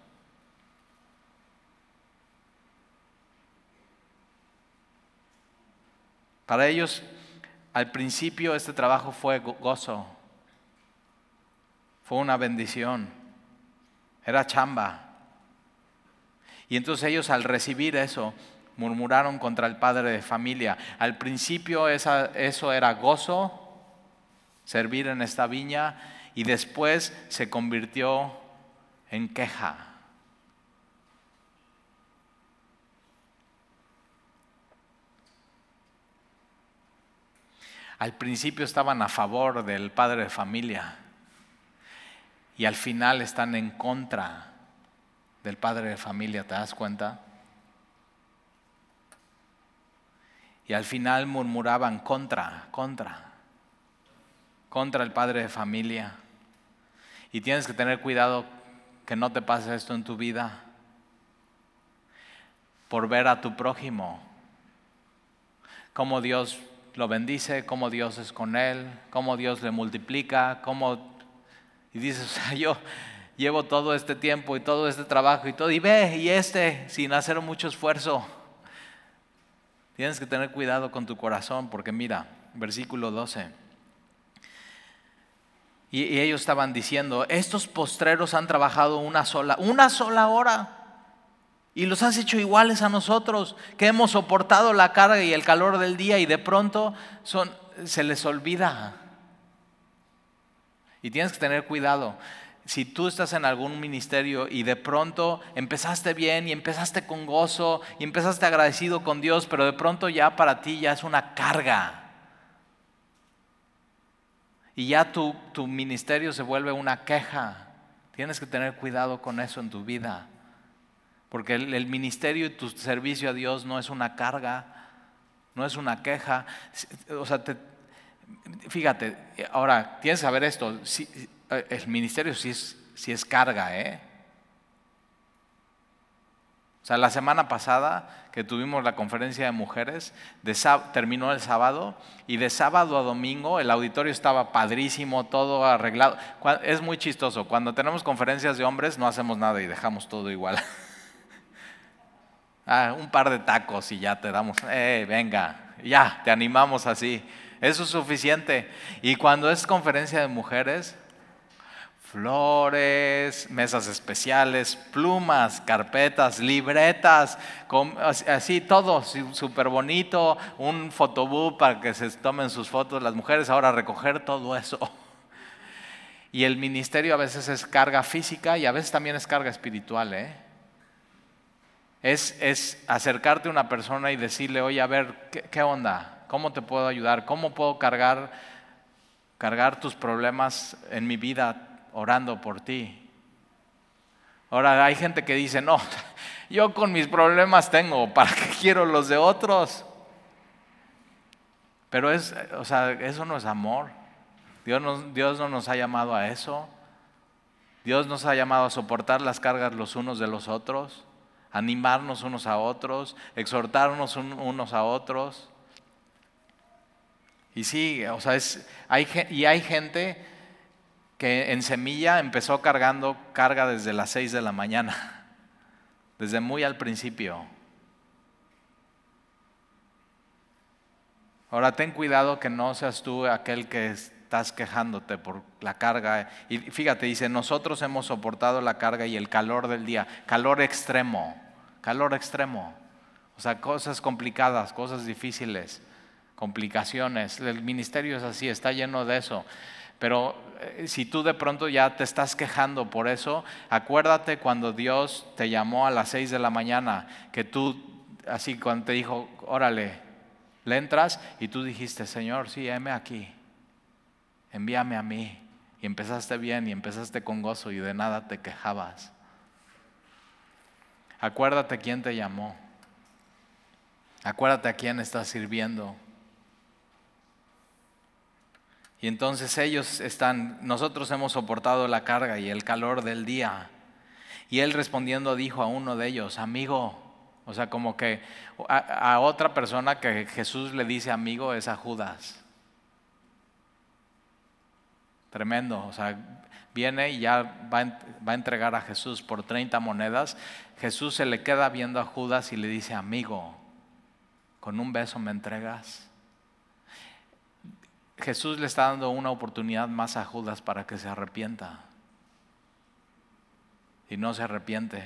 Para ellos al principio este trabajo fue gozo, fue una bendición, era chamba. Y entonces ellos al recibir eso murmuraron contra el padre de familia. Al principio eso era gozo, servir en esta viña, y después se convirtió en queja. Al principio estaban a favor del padre de familia y al final están en contra del padre de familia, ¿te das cuenta? Y al final murmuraban contra, contra, contra el padre de familia. Y tienes que tener cuidado que no te pase esto en tu vida por ver a tu prójimo, como Dios lo bendice, cómo Dios es con él, cómo Dios le multiplica, cómo... Y dices, o sea, yo llevo todo este tiempo y todo este trabajo y todo, y ve, y este, sin hacer mucho esfuerzo. Tienes que tener cuidado con tu corazón, porque mira, versículo 12. Y, y ellos estaban diciendo, estos postreros han trabajado una sola, una sola hora y los has hecho iguales a nosotros, que hemos soportado la carga y el calor del día y de pronto son, se les olvida. Y tienes que tener cuidado. Si tú estás en algún ministerio y de pronto empezaste bien y empezaste con gozo y empezaste agradecido con Dios, pero de pronto ya para ti ya es una carga. Y ya tu, tu ministerio se vuelve una queja. Tienes que tener cuidado con eso en tu vida. Porque el, ministerio y tu servicio a Dios no es una carga, no es una queja. O sea, fíjate, ahora tienes que saber esto. el ministerio sí es, es carga, ¿eh? O sea, la semana pasada que tuvimos la conferencia de mujeres, terminó el sábado y de sábado a domingo el auditorio estaba padrísimo, todo arreglado. Es muy chistoso, cuando tenemos conferencias de hombres no hacemos nada y dejamos todo igual. Ah, un par de tacos y ya te damos, eh, venga, ya, te animamos así. Eso es suficiente. Y cuando es conferencia de mujeres, flores, mesas especiales, plumas, carpetas, libretas, así todo súper bonito, un fotobús para que se tomen sus fotos las mujeres, ahora recoger todo eso. Y el ministerio a veces es carga física y a veces también es carga espiritual, ¿eh? Es, acercarte a una persona y decirle, oye, a ver, ¿qué, onda? ¿Cómo te puedo ayudar? ¿Cómo puedo cargar, cargar tus problemas en mi vida orando por ti? Ahora hay gente que dice, no, yo con mis problemas tengo, ¿para qué quiero los de otros? Pero es, o sea, eso no es amor. Dios, Dios no nos ha llamado a eso. Dios nos ha llamado a soportar las cargas los unos de los otros animarnos unos a otros, exhortarnos unos a otros. Y sí, o sea, es, hay, y hay gente que en semilla empezó cargando carga desde las 6 de la mañana, desde muy al principio. Ahora ten cuidado que no seas tú aquel que estás quejándote por la carga. Y fíjate, dice, nosotros hemos soportado la carga y el calor del día, calor extremo calor extremo. O sea, cosas complicadas, cosas difíciles, complicaciones. El ministerio es así, está lleno de eso. Pero eh, si tú de pronto ya te estás quejando por eso, acuérdate cuando Dios te llamó a las seis de la mañana, que tú, así cuando te dijo, órale, le entras y tú dijiste, Señor, sí, heme aquí, envíame a mí. Y empezaste bien y empezaste con gozo y de nada te quejabas. Acuérdate quién te llamó. Acuérdate a quién estás sirviendo. Y entonces ellos están, nosotros hemos soportado la carga y el calor del día. Y él respondiendo dijo a uno de ellos, amigo, o sea, como que a, otra persona que Jesús le dice amigo es a Judas. Tremendo, o sea, viene y ya va, va a entregar a Jesús por 30 monedas. Jesús se le queda viendo a Judas y le dice, amigo, con un beso me entregas. Jesús le está dando una oportunidad más a Judas para que se arrepienta. Y no se arrepiente.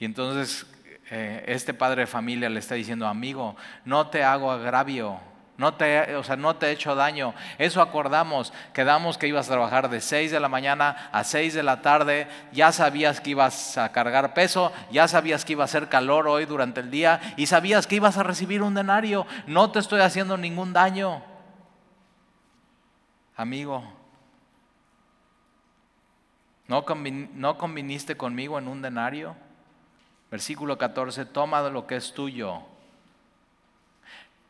Y entonces eh, este padre de familia le está diciendo, amigo, no te hago agravio, no te, o sea, no te he hecho daño. Eso acordamos, quedamos que ibas a trabajar de 6 de la mañana a 6 de la tarde, ya sabías que ibas a cargar peso, ya sabías que iba a hacer calor hoy durante el día y sabías que ibas a recibir un denario. No te estoy haciendo ningún daño. Amigo, ¿no, no conviniste conmigo en un denario? Versículo 14, toma lo que es tuyo.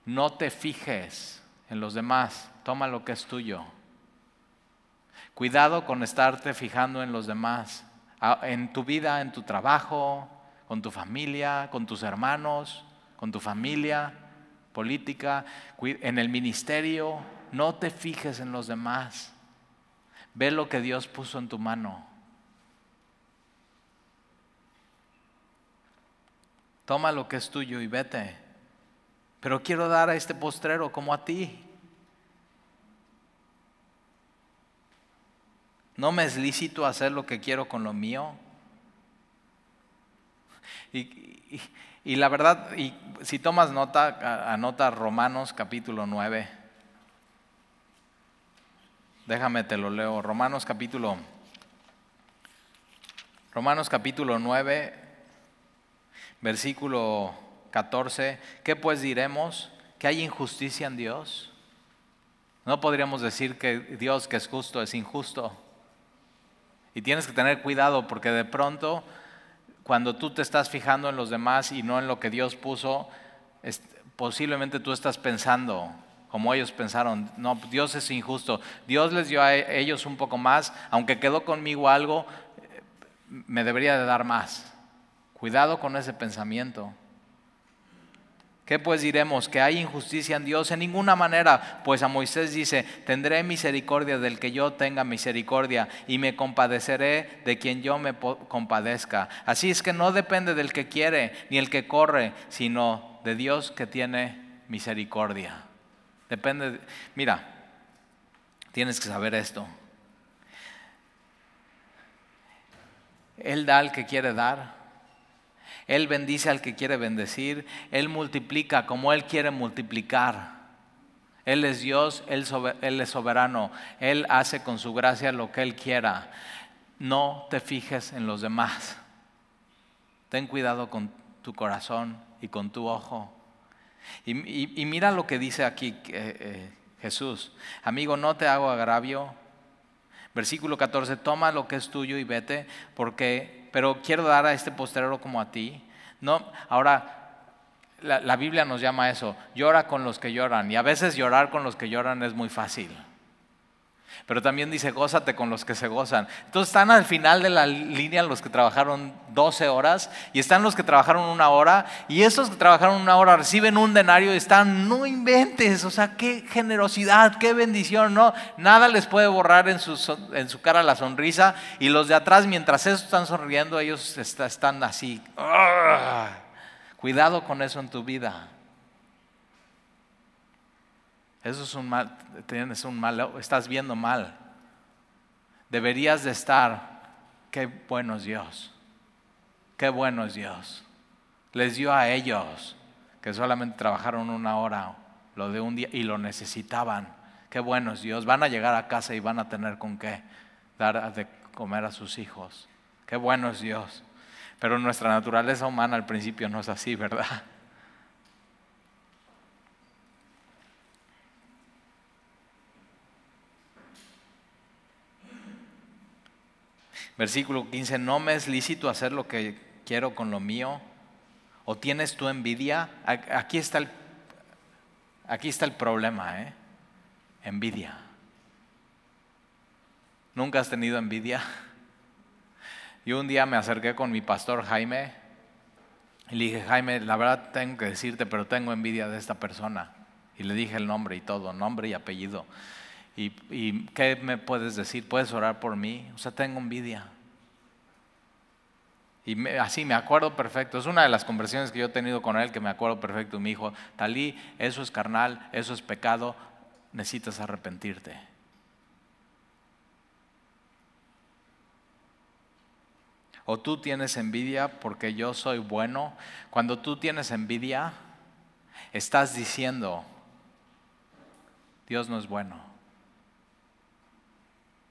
No te fijes en los demás, toma lo que es tuyo. Cuidado con estarte fijando en los demás, en tu vida, en tu trabajo, con tu familia, con tus hermanos, con tu familia política, en el ministerio. No te fijes en los demás. Ve lo que Dios puso en tu mano. toma lo que es tuyo y vete. Pero quiero dar a este postrero como a ti. ¿No me es lícito hacer lo que quiero con lo mío? Y, la verdad, y si tomas nota, anota Romanos capítulo 9. Déjame te lo leo. Romanos capítulo Romanos capítulo 9 versículo 14, ¿qué pues diremos? ¿Que hay injusticia en Dios? No podríamos decir que Dios que es justo es injusto. Y tienes que tener cuidado porque de pronto, cuando tú te estás fijando en los demás y no en lo que Dios puso, posiblemente tú estás pensando como ellos pensaron, no, Dios es injusto. Dios les dio a ellos un poco más, aunque quedó conmigo algo, me debería de dar más. Cuidado con ese pensamiento. ¿Qué pues diremos? ¿Que hay injusticia en Dios? En ninguna manera, pues a Moisés dice, tendré misericordia del que yo tenga misericordia y me compadeceré de quien yo me compadezca. Así es que no depende del que quiere ni el que corre, sino de Dios que tiene misericordia. Depende, mira, tienes que saber esto. Él da al que quiere dar él bendice al que quiere bendecir. Él multiplica como Él quiere multiplicar. Él es Dios, Él, es soberano. Él hace con su gracia lo que Él quiera. No te fijes en los demás. Ten cuidado con tu corazón y con tu ojo. Y, mira lo que dice aquí eh, eh, Jesús. Amigo, no te hago agravio. Versículo 14, toma lo que es tuyo y vete, porque pero quiero dar a este postrero como a ti. No, ahora la, la, Biblia nos llama eso, llora con los que lloran. Y a veces llorar con los que lloran es muy fácil. Pero también dice, gózate con los que se gozan. Entonces están al final de la línea los que trabajaron 12 horas y están los que trabajaron una hora y esos que trabajaron una hora reciben un denario y están, no inventes, o sea, qué generosidad, qué bendición, no, nada les puede borrar en su, en su cara la sonrisa y los de atrás mientras esos están sonriendo, ellos están así. Cuidado con eso en tu vida. Eso es un mal, tienes un mal, estás viendo mal. Deberías de estar, qué bueno es Dios, qué bueno es Dios. Les dio a ellos, que solamente trabajaron una hora, lo de un día, y lo necesitaban. Qué bueno es Dios. Van a llegar a casa y van a tener con qué dar de comer a sus hijos. Qué bueno es Dios. Pero nuestra naturaleza humana al principio no es así, ¿verdad? Versículo 15, no me es lícito hacer lo que quiero con lo mío. ¿O tienes tu envidia? Aquí está el, aquí está el problema, ¿eh? Envidia. ¿Nunca has tenido envidia? Yo un día me acerqué con mi pastor Jaime y le dije, Jaime, la verdad tengo que decirte, pero tengo envidia de esta persona. Y le dije el nombre y todo, nombre y apellido. ¿Y, qué me puedes decir? ¿Puedes orar por mí? O sea, tengo envidia. Y así me acuerdo perfecto. Es una de las conversaciones que yo he tenido con él que me acuerdo perfecto. Y me dijo, Talí, eso es carnal, eso es pecado, necesitas arrepentirte. O tú tienes envidia porque yo soy bueno. Cuando tú tienes envidia, estás diciendo, Dios no es bueno.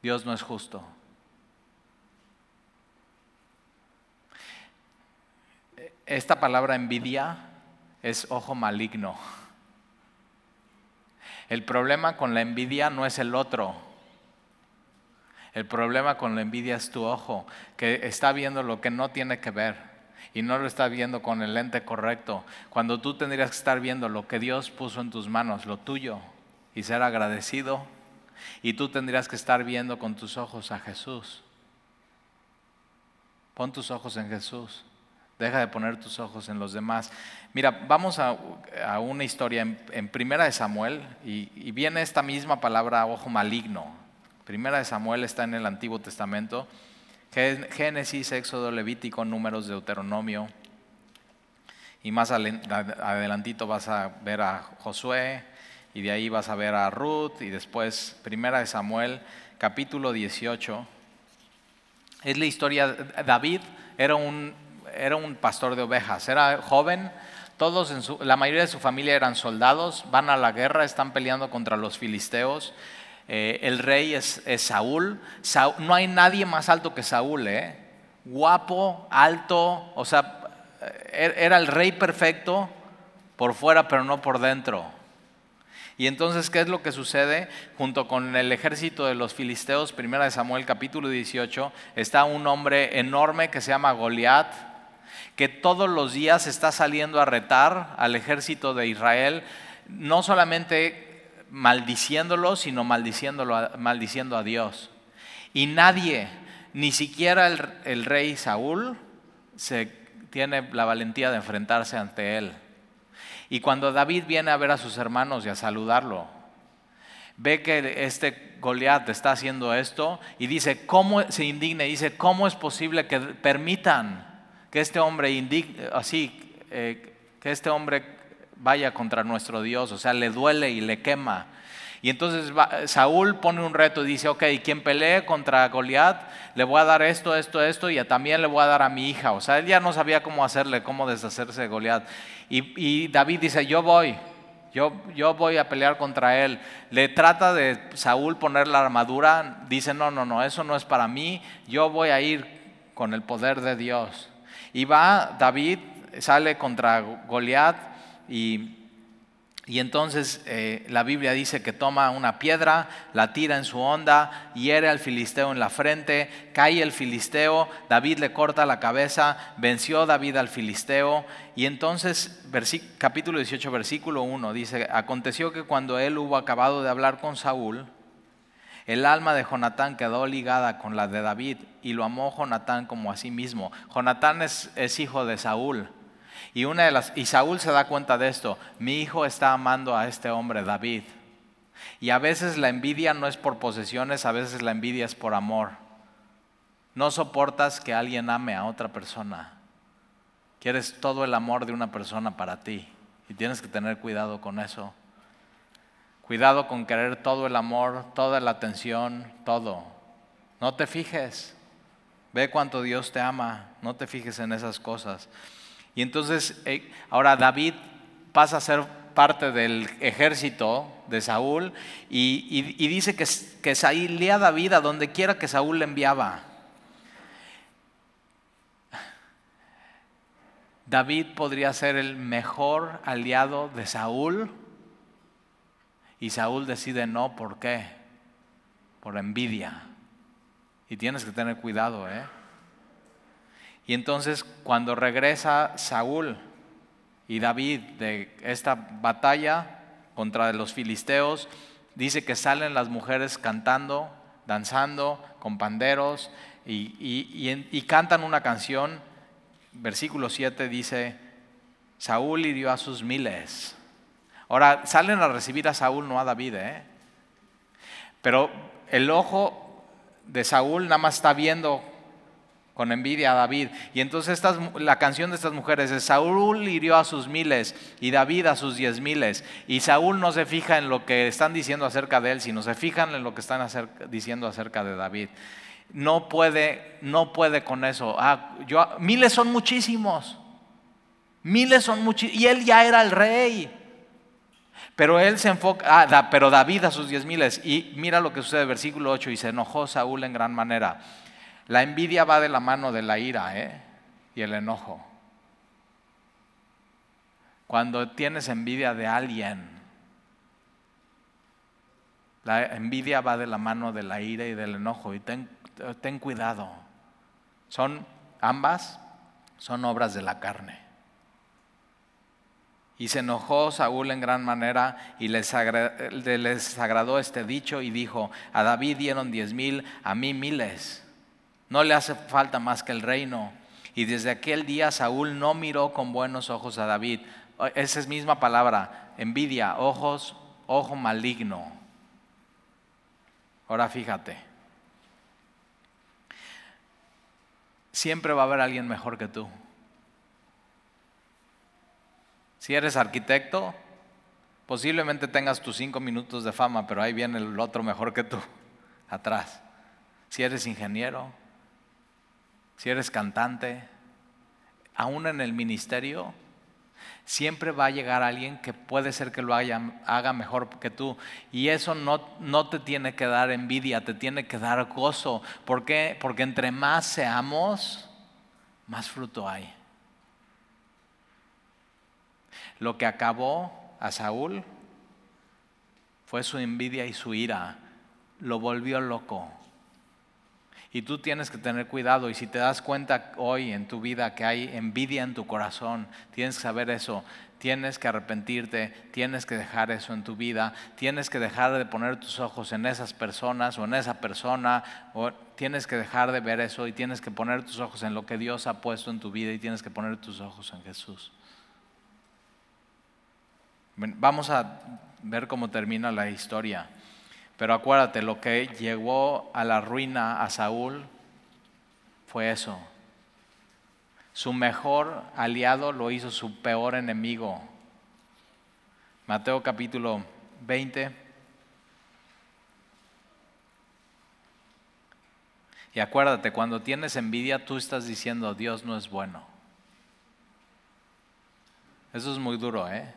Dios no es justo. Esta palabra envidia es ojo maligno. El problema con la envidia no es el otro. El problema con la envidia es tu ojo, que está viendo lo que no tiene que ver y no lo está viendo con el lente correcto. Cuando tú tendrías que estar viendo lo que Dios puso en tus manos, lo tuyo, y ser agradecido, y tú tendrías que estar viendo con tus ojos a Jesús. Pon tus ojos en Jesús. Deja de poner tus ojos en los demás. Mira, vamos a, una historia en, Primera de Samuel y, y, viene esta misma palabra ojo maligno. Primera de Samuel está en el Antiguo Testamento. Génesis, Éxodo, Levítico, Números, Deuteronomio. Y más adelantito vas a ver a Josué y de ahí vas a ver a Ruth y después Primera de Samuel, capítulo 18. Es la historia, David era un, era un pastor de ovejas, era joven, todos en su, la mayoría de su familia eran soldados, van a la guerra, están peleando contra los filisteos eh, el rey es, Saúl. No hay nadie más alto que Saúl, ¿eh? guapo, alto, o sea, er, era el rey perfecto por fuera, pero no por dentro. Y entonces, ¿qué es lo que sucede? Junto con el ejército de los filisteos, primera de Samuel capítulo 18, está un hombre enorme que se llama Goliat, que todos los días está saliendo a retar al ejército de Israel, no solamente maldiciéndolo, sino maldiciéndolo, maldiciendo a Dios. Y nadie, ni siquiera el, rey Saúl, se tiene la valentía de enfrentarse ante él. Y cuando David viene a ver a sus hermanos y a saludarlo, ve que este Goliat está haciendo esto y dice, ¿cómo se indigna? Dice, ¿cómo es posible que permitan que este hombre indigne, así, eh, que este hombre vaya contra nuestro Dios, o sea, le duele y le quema. Y entonces Saúl pone un reto y dice, ok, quien pelee contra Goliat, le voy a dar esto, esto, esto, y también le voy a dar a mi hija. O sea, él ya no sabía cómo hacerle, cómo deshacerse de Goliat. Y, David dice, yo voy, yo, yo voy a pelear contra él. Le trata de Saúl poner la armadura, dice, no, no, no, eso no es para mí, yo voy a ir con el poder de Dios. Y va David, sale contra Goliat y, entonces eh, la Biblia dice que toma una piedra, la tira en su onda, hiere al filisteo en la frente, cae el filisteo, David le corta la cabeza, venció David al filisteo. Y entonces, capítulo 18, versículo 1, dice, aconteció que cuando él hubo acabado de hablar con Saúl, el alma de Jonatán quedó ligada con la de David y lo amó Jonatán como a sí mismo. Jonatán es hijo de Saúl. Y, una de las, y Saúl se da cuenta de esto. Mi hijo está amando a este hombre, David. Y a veces la envidia no es por posesiones, a veces la envidia es por amor. No soportas que alguien ame a otra persona. Quieres todo el amor de una persona para ti. Y tienes que tener cuidado con eso. Cuidado con querer todo el amor, toda la atención, todo. No te fijes. Ve cuánto Dios te ama. No te fijes en esas cosas. Y entonces, eh, ahora David pasa a ser parte del ejército de Saúl y, dice que, que salía David a donde quiera que Saúl le enviaba. David podría ser el mejor aliado de Saúl y Saúl decide no, ¿por qué? Por envidia. Y tienes que tener cuidado, ¿eh? Y entonces cuando regresa Saúl y David de esta batalla contra los filisteos, dice que salen las mujeres cantando, danzando, con panderos y, cantan una canción. Versículo 7 dice, Saúl hirió a sus miles. Ahora, salen a recibir a Saúl, no a David, ¿eh? Pero el ojo de Saúl nada más está viendo con envidia a David. Y entonces la canción de estas mujeres es, Saúl hirió a sus miles y David a sus diez miles. Y Saúl no se fija en lo que están diciendo acerca de él, sino se fijan en lo que están diciendo acerca de David. No puede, no puede con eso. Ah, yo, miles son muchísimos. Miles son muchísimos. Y él ya era el rey. Pero él se enfoca, ah, pero David a sus diez miles. Y mira lo que sucede, versículo 8, y se enojó Saúl en gran manera. La envidia va de la mano de la ira ¿eh? y el enojo. Cuando tienes envidia de alguien, la envidia va de la mano de la ira y del enojo. Y ten cuidado. Son ambas, son obras de la carne. Y se enojó Saúl en gran manera y les, agradó este dicho y dijo, a David dieron diez mil, a mí miles. No le hace falta más que el reino. Y desde aquel día Saúl no miró con buenos ojos a David. Esa es misma palabra, envidia, ojos, ojo maligno. Ahora fíjate. Siempre va a haber alguien mejor que tú. Si eres arquitecto, posiblemente tengas tus cinco minutos de fama, pero ahí viene el otro mejor que tú, atrás. Si eres ingeniero, si eres cantante, aún en el ministerio, siempre va a llegar alguien que puede ser que lo haga mejor que tú. Y eso no, no, te tiene que dar envidia, te tiene que dar gozo. ¿Por qué? Porque entre más seamos, más fruto hay. Lo que acabó a Saúl fue su envidia y su ira. Lo volvió loco. Y tú tienes que tener cuidado. Y si te das cuenta hoy en tu vida que hay envidia en tu corazón, tienes que saber eso. Tienes que arrepentirte, tienes que dejar eso en tu vida, tienes que dejar de poner tus ojos en esas personas o en esa persona, o tienes que dejar de ver eso y tienes que poner tus ojos en lo que Dios ha puesto en tu vida y tienes que poner tus ojos en Jesús. Vamos a ver cómo termina la historia. Pero acuérdate, lo que llevó a la ruina a Saúl fue eso. Su mejor aliado lo hizo su peor enemigo. Mateo capítulo 20. Y acuérdate, cuando tienes envidia, tú estás diciendo, Dios no es bueno. Eso es muy duro, ¿eh?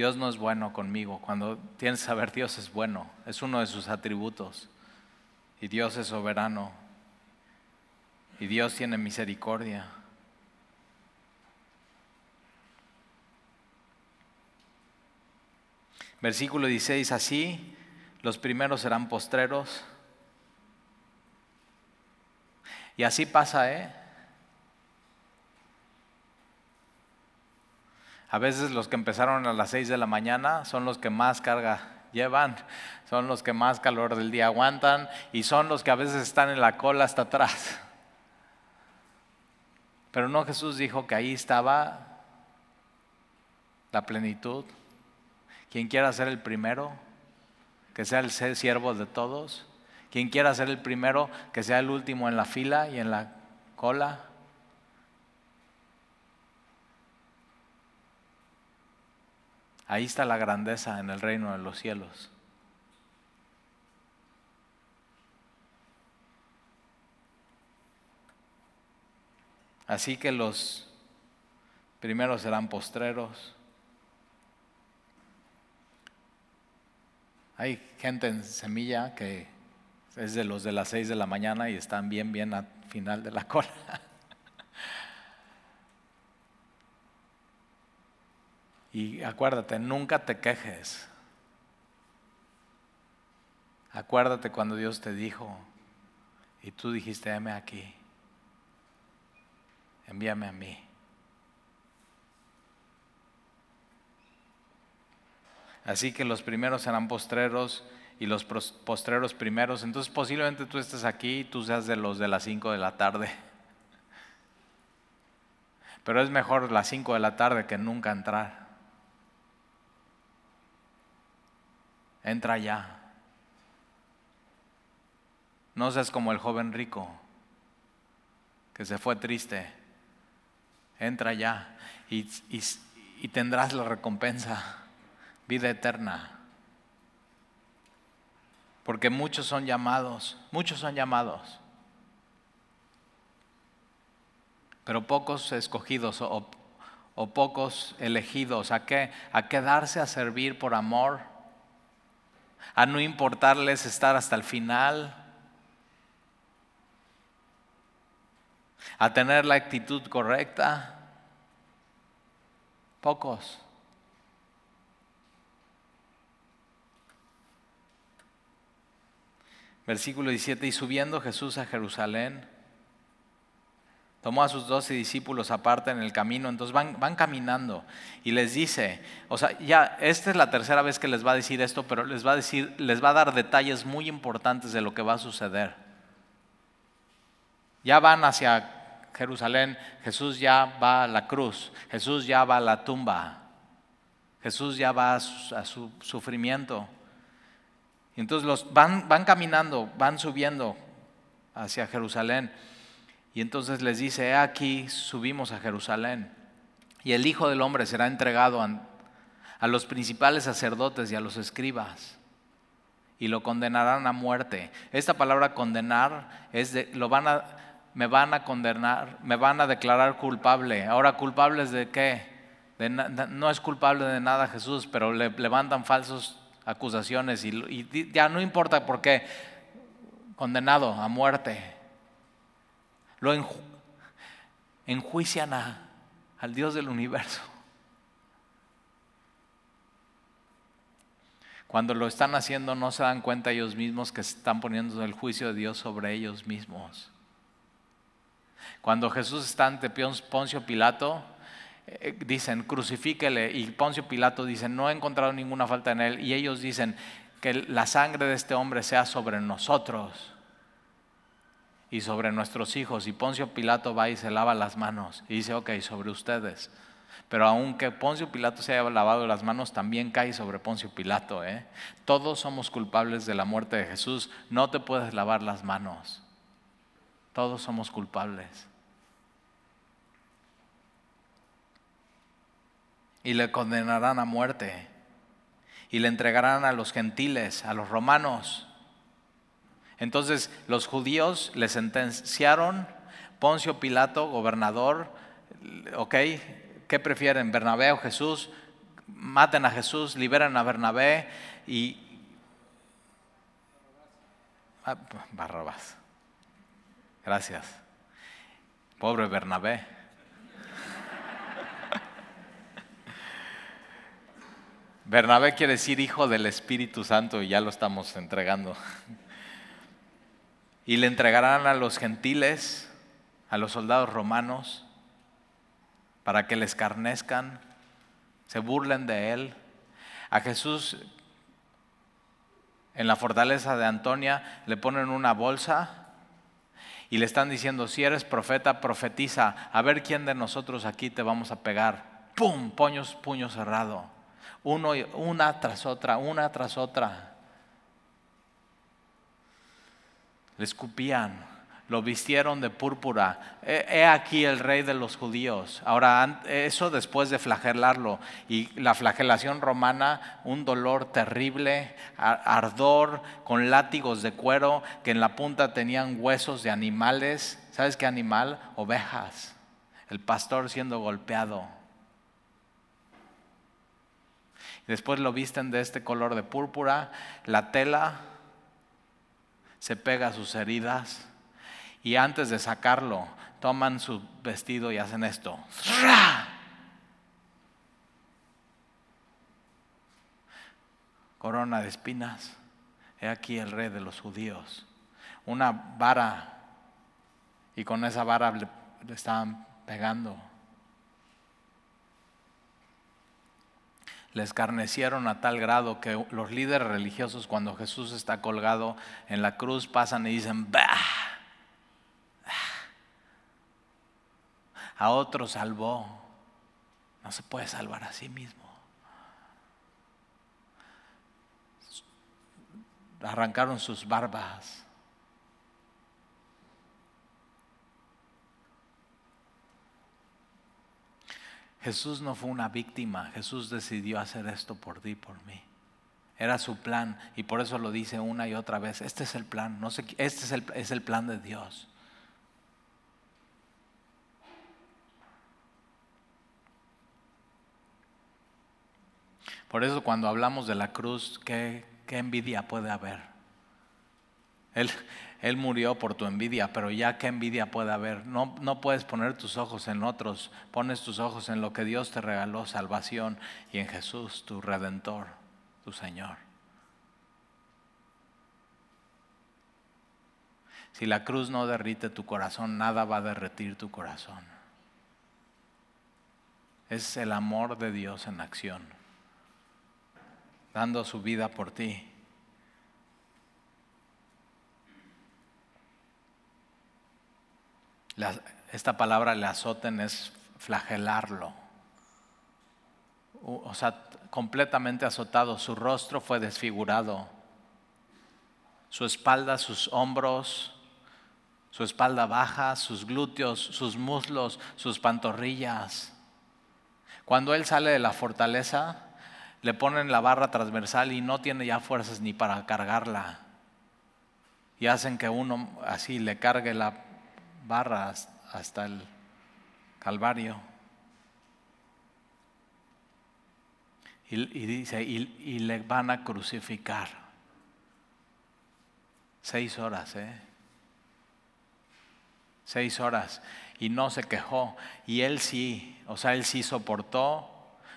Dios no es bueno conmigo. Cuando tienes que saber Dios es bueno, es uno de sus atributos. Y Dios es soberano. Y Dios tiene misericordia. Versículo 16, así los primeros serán postreros. Y así pasa, ¿eh? A veces los que empezaron a las 6 de la mañana son los que más carga llevan, son los que más calor del día aguantan y son los que a veces están en la cola hasta atrás. Pero no Jesús dijo que ahí estaba la plenitud. Quien quiera ser el primero, que sea el siervo de todos. Quien quiera ser el primero, que sea el último en la fila y en la cola. Ahí está la grandeza en el reino de los cielos. Así que los primeros serán postreros. Hay gente en semilla que es de los de las seis de la mañana y están bien, bien al final de la cola. Y acuérdate, nunca te quejes. Acuérdate cuando Dios te dijo y tú dijiste, heme aquí, envíame a mí. Así que los primeros serán postreros y los postreros primeros. Entonces posiblemente tú estés aquí y tú seas de los de las 5 de la tarde. Pero es mejor las 5 de la tarde que nunca entrar. Entra ya. No seas como el joven rico que se fue triste. Entra ya y, tendrás la recompensa, vida eterna. Porque muchos son llamados, muchos son llamados, pero pocos escogidos o, o pocos elegidos. ¿A qué? A quedarse a servir por amor, a no importarles estar hasta el final, a tener la actitud correcta. Pocos. Versículo 17, y subiendo Jesús a Jerusalén, tomó a sus doce discípulos aparte en el camino, entonces van, van caminando y les dice, o sea, ya esta es la tercera vez que les va a decir esto, pero les va a decir, les va a dar detalles muy importantes de lo que va a suceder. Ya van hacia Jerusalén, Jesús ya va a la cruz, Jesús ya va a la tumba, Jesús ya va a su sufrimiento. Entonces los van, van caminando, van subiendo hacia Jerusalén. Y entonces les dice, He aquí subimos a Jerusalén. Y el Hijo del Hombre será entregado a, los principales sacerdotes y a los escribas. Y lo condenarán a muerte. Esta palabra condenar es de, lo van a, me van a condenar, me van a declarar culpable. Ahora, ¿culpables de qué? no es culpable de nada Jesús, pero le levantan falsos acusaciones y, ya no importa por qué, condenado a muerte. Lo enjuician al Dios del universo. Cuando lo están haciendo no se dan cuenta ellos mismos que están poniendo el juicio de Dios sobre ellos mismos. Cuando Jesús está ante Poncio Pilato, eh, dicen, crucifíquele, y Poncio Pilato dice, no he encontrado ninguna falta en él, y ellos dicen, que la sangre de este hombre sea sobre nosotros y sobre nuestros hijos. Y Poncio Pilato va y se lava las manos y dice, ok, sobre ustedes. Pero aunque Poncio Pilato se haya lavado las manos, también cae sobre Poncio Pilato. ¿eh? Todos somos culpables de la muerte de Jesús. No te puedes lavar las manos. Todos somos culpables. y le condenarán a muerte y le entregarán a los gentiles, a los romanos. Entonces los judíos le sentenciaron, Poncio Pilato, gobernador, ok, ¿qué prefieren? ¿Bernabé o Jesús? Maten a Jesús, liberen a Bernabé y... Ah, Barrabás. Gracias. Pobre Bernabé. Bernabé quiere decir hijo del Espíritu Santo y ya lo estamos entregando. Y le entregarán a los gentiles, a los soldados romanos, para que les carnezcan, se burlen de él. A Jesús en la fortaleza de Antonia le ponen una bolsa y le están diciendo, si eres profeta, profetiza, a ver quién de nosotros aquí te vamos a pegar. ¡Pum! Puños, puño cerrado uno, una tras otra, una tras otra. Le escupían, lo vistieron de púrpura. He, aquí el rey de los judíos. Ahora, eso después de flagelarlo. Y la flagelación romana, un dolor terrible, ardor, con látigos de cuero que en la punta tenían huesos de animales. ¿Sabes qué animal? Ovejas. el pastor siendo golpeado. Después lo visten de este color de púrpura, la tela se pega sus heridas y antes de sacarlo toman su vestido y hacen esto. Corona de espinas. He aquí el rey de los judíos. Una vara. Y con esa vara le, le estaban pegando. Le escarnecieron a tal grado que los líderes religiosos cuando Jesús está colgado en la cruz pasan y dicen, bah. A otro salvó. No se puede salvar a sí mismo. Arrancaron sus barbas. Jesús no fue una víctima, Jesús decidió hacer esto por ti, por mí. Era su plan y por eso lo dice una y otra vez. Este es el plan, no sé, este es el, es el plan de Dios. Por eso cuando hablamos de la cruz, ¿qué, qué envidia puede haber? Él, él murió por tu envidia, pero ya qué envidia puede haber. No, no puedes poner tus ojos en otros, pones tus ojos en lo que Dios te regaló, salvación, y en Jesús, tu redentor, tu Señor. Si la cruz no derrite tu corazón, nada va a derretir tu corazón. Es el amor de Dios en acción, dando su vida por ti. Esta palabra le azoten es flagelarlo. O sea, completamente azotado. Su rostro fue desfigurado. Su espalda, sus hombros, su espalda baja, sus glúteos, sus muslos, sus pantorrillas. Cuando él sale de la fortaleza, le ponen la barra transversal y no tiene ya fuerzas ni para cargarla. Y hacen que uno así le cargue la barras hasta el Calvario. Y, dice, y, le van a crucificar. Seis horas, ¿eh? Seis horas. Y no se quejó. Y él sí, o sea, él sí soportó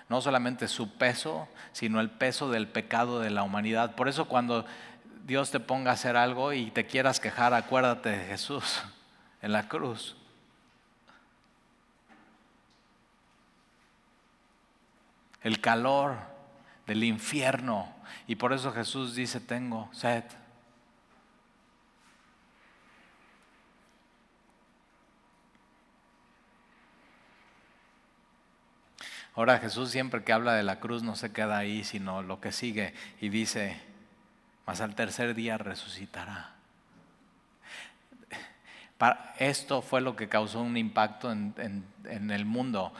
no solamente su peso, sino el peso del pecado de la humanidad. Por eso cuando Dios te ponga a hacer algo y te quieras quejar, acuérdate de Jesús en la cruz. El calor del infierno. Y por eso Jesús dice, tengo sed. Ahora Jesús siempre que habla de la cruz no se queda ahí, sino lo que sigue y dice, mas al tercer día resucitará esto fue lo que causó un impacto en, el mundo.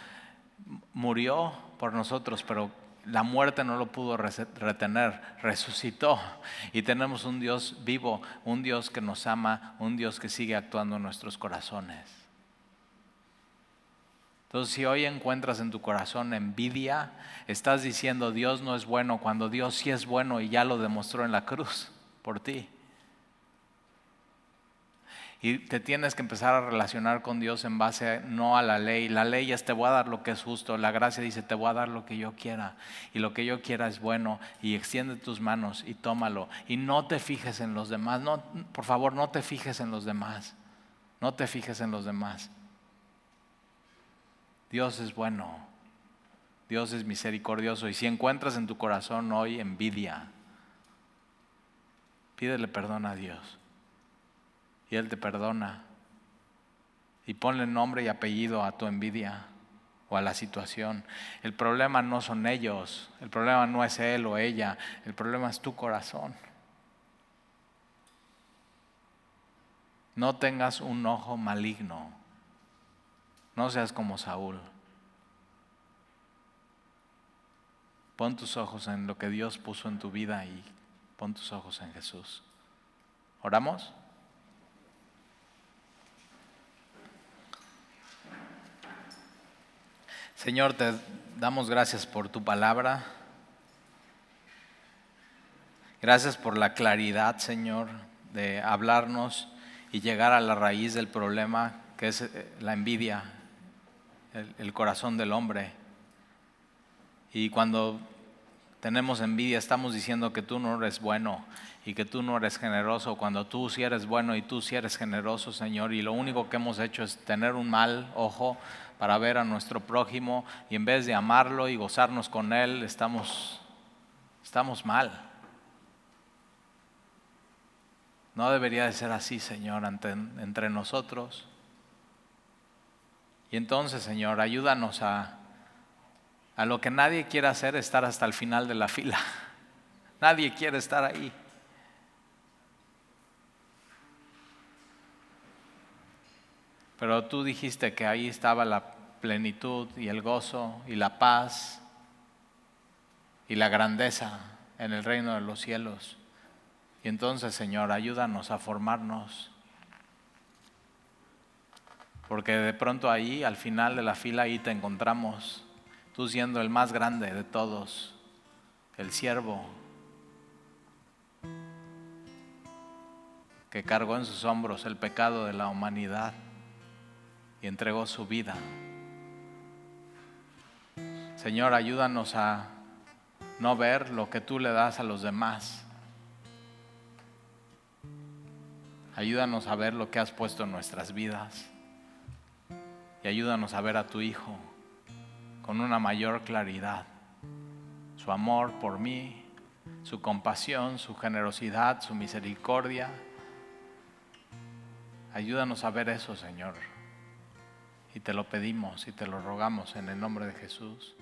Murió por nosotros, pero la muerte no lo pudo retener, resucitó. Y tenemos un Dios vivo, un Dios que nos ama, un Dios que sigue actuando en nuestros corazones. Entonces, si hoy encuentras en tu corazón envidia, estás diciendo Dios no es bueno cuando Dios sí es bueno y ya lo demostró en la cruz por ti. Y te tienes que empezar a relacionar con Dios en base no a la ley. La ley es te voy a dar lo que es justo. La gracia dice te voy a dar lo que yo quiera. Y lo que yo quiera es bueno. Y extiende tus manos y tómalo. Y no te fijes en los demás. No, por favor, no te fijes en los demás. No te fijes en los demás. Dios es bueno. Dios es misericordioso. Y si encuentras en tu corazón hoy envidia, pídele perdón a Dios Él te perdona. Y ponle nombre y apellido a tu envidia o a la situación. El problema no son ellos, el problema no es él o ella, el problema es tu corazón. No tengas un ojo maligno, no seas como Saúl. Pon tus ojos en lo que Dios puso en tu vida y pon tus ojos en Jesús. ¿Oramos? Señor, te damos gracias por tu palabra. Gracias por la claridad, Señor, de hablarnos y llegar a la raíz del problema, que es eh, la envidia, el, corazón del hombre. Y cuando tenemos envidia, estamos diciendo que tú no eres bueno y que tú no eres generoso, cuando tú sí eres bueno y tú sí eres generoso, Señor, y lo único que hemos hecho es tener un mal ojo para ver a nuestro prójimo y en vez de amarlo y gozarnos con él, estamos, estamos mal. No debería de ser así, Señor, entre nosotros. Y entonces, Señor, ayúdanos a, a lo que nadie quiere hacer, estar hasta el final de la fila. Nadie quiere estar ahí. Pero tú dijiste que ahí estaba la plenitud y el gozo y la paz y la grandeza en el reino de los cielos. Y entonces, Señor, ayúdanos a formarnos. Porque de pronto ahí, al final de la fila, ahí te encontramos, tú siendo el más grande de todos, el siervo, que cargó en sus hombros el pecado de la humanidad y entregó su vida. Señor, ayúdanos a no ver lo que tú le das a los demás Ayúdanos a ver lo que has puesto en nuestras vidas. Y ayúdanos a ver a tu Hijo con una mayor claridad. Su amor por mí, su compasión, su generosidad, su misericordia. Ayúdanos a ver eso, Señor. Y te lo pedimos y te lo rogamos en el nombre de Jesús.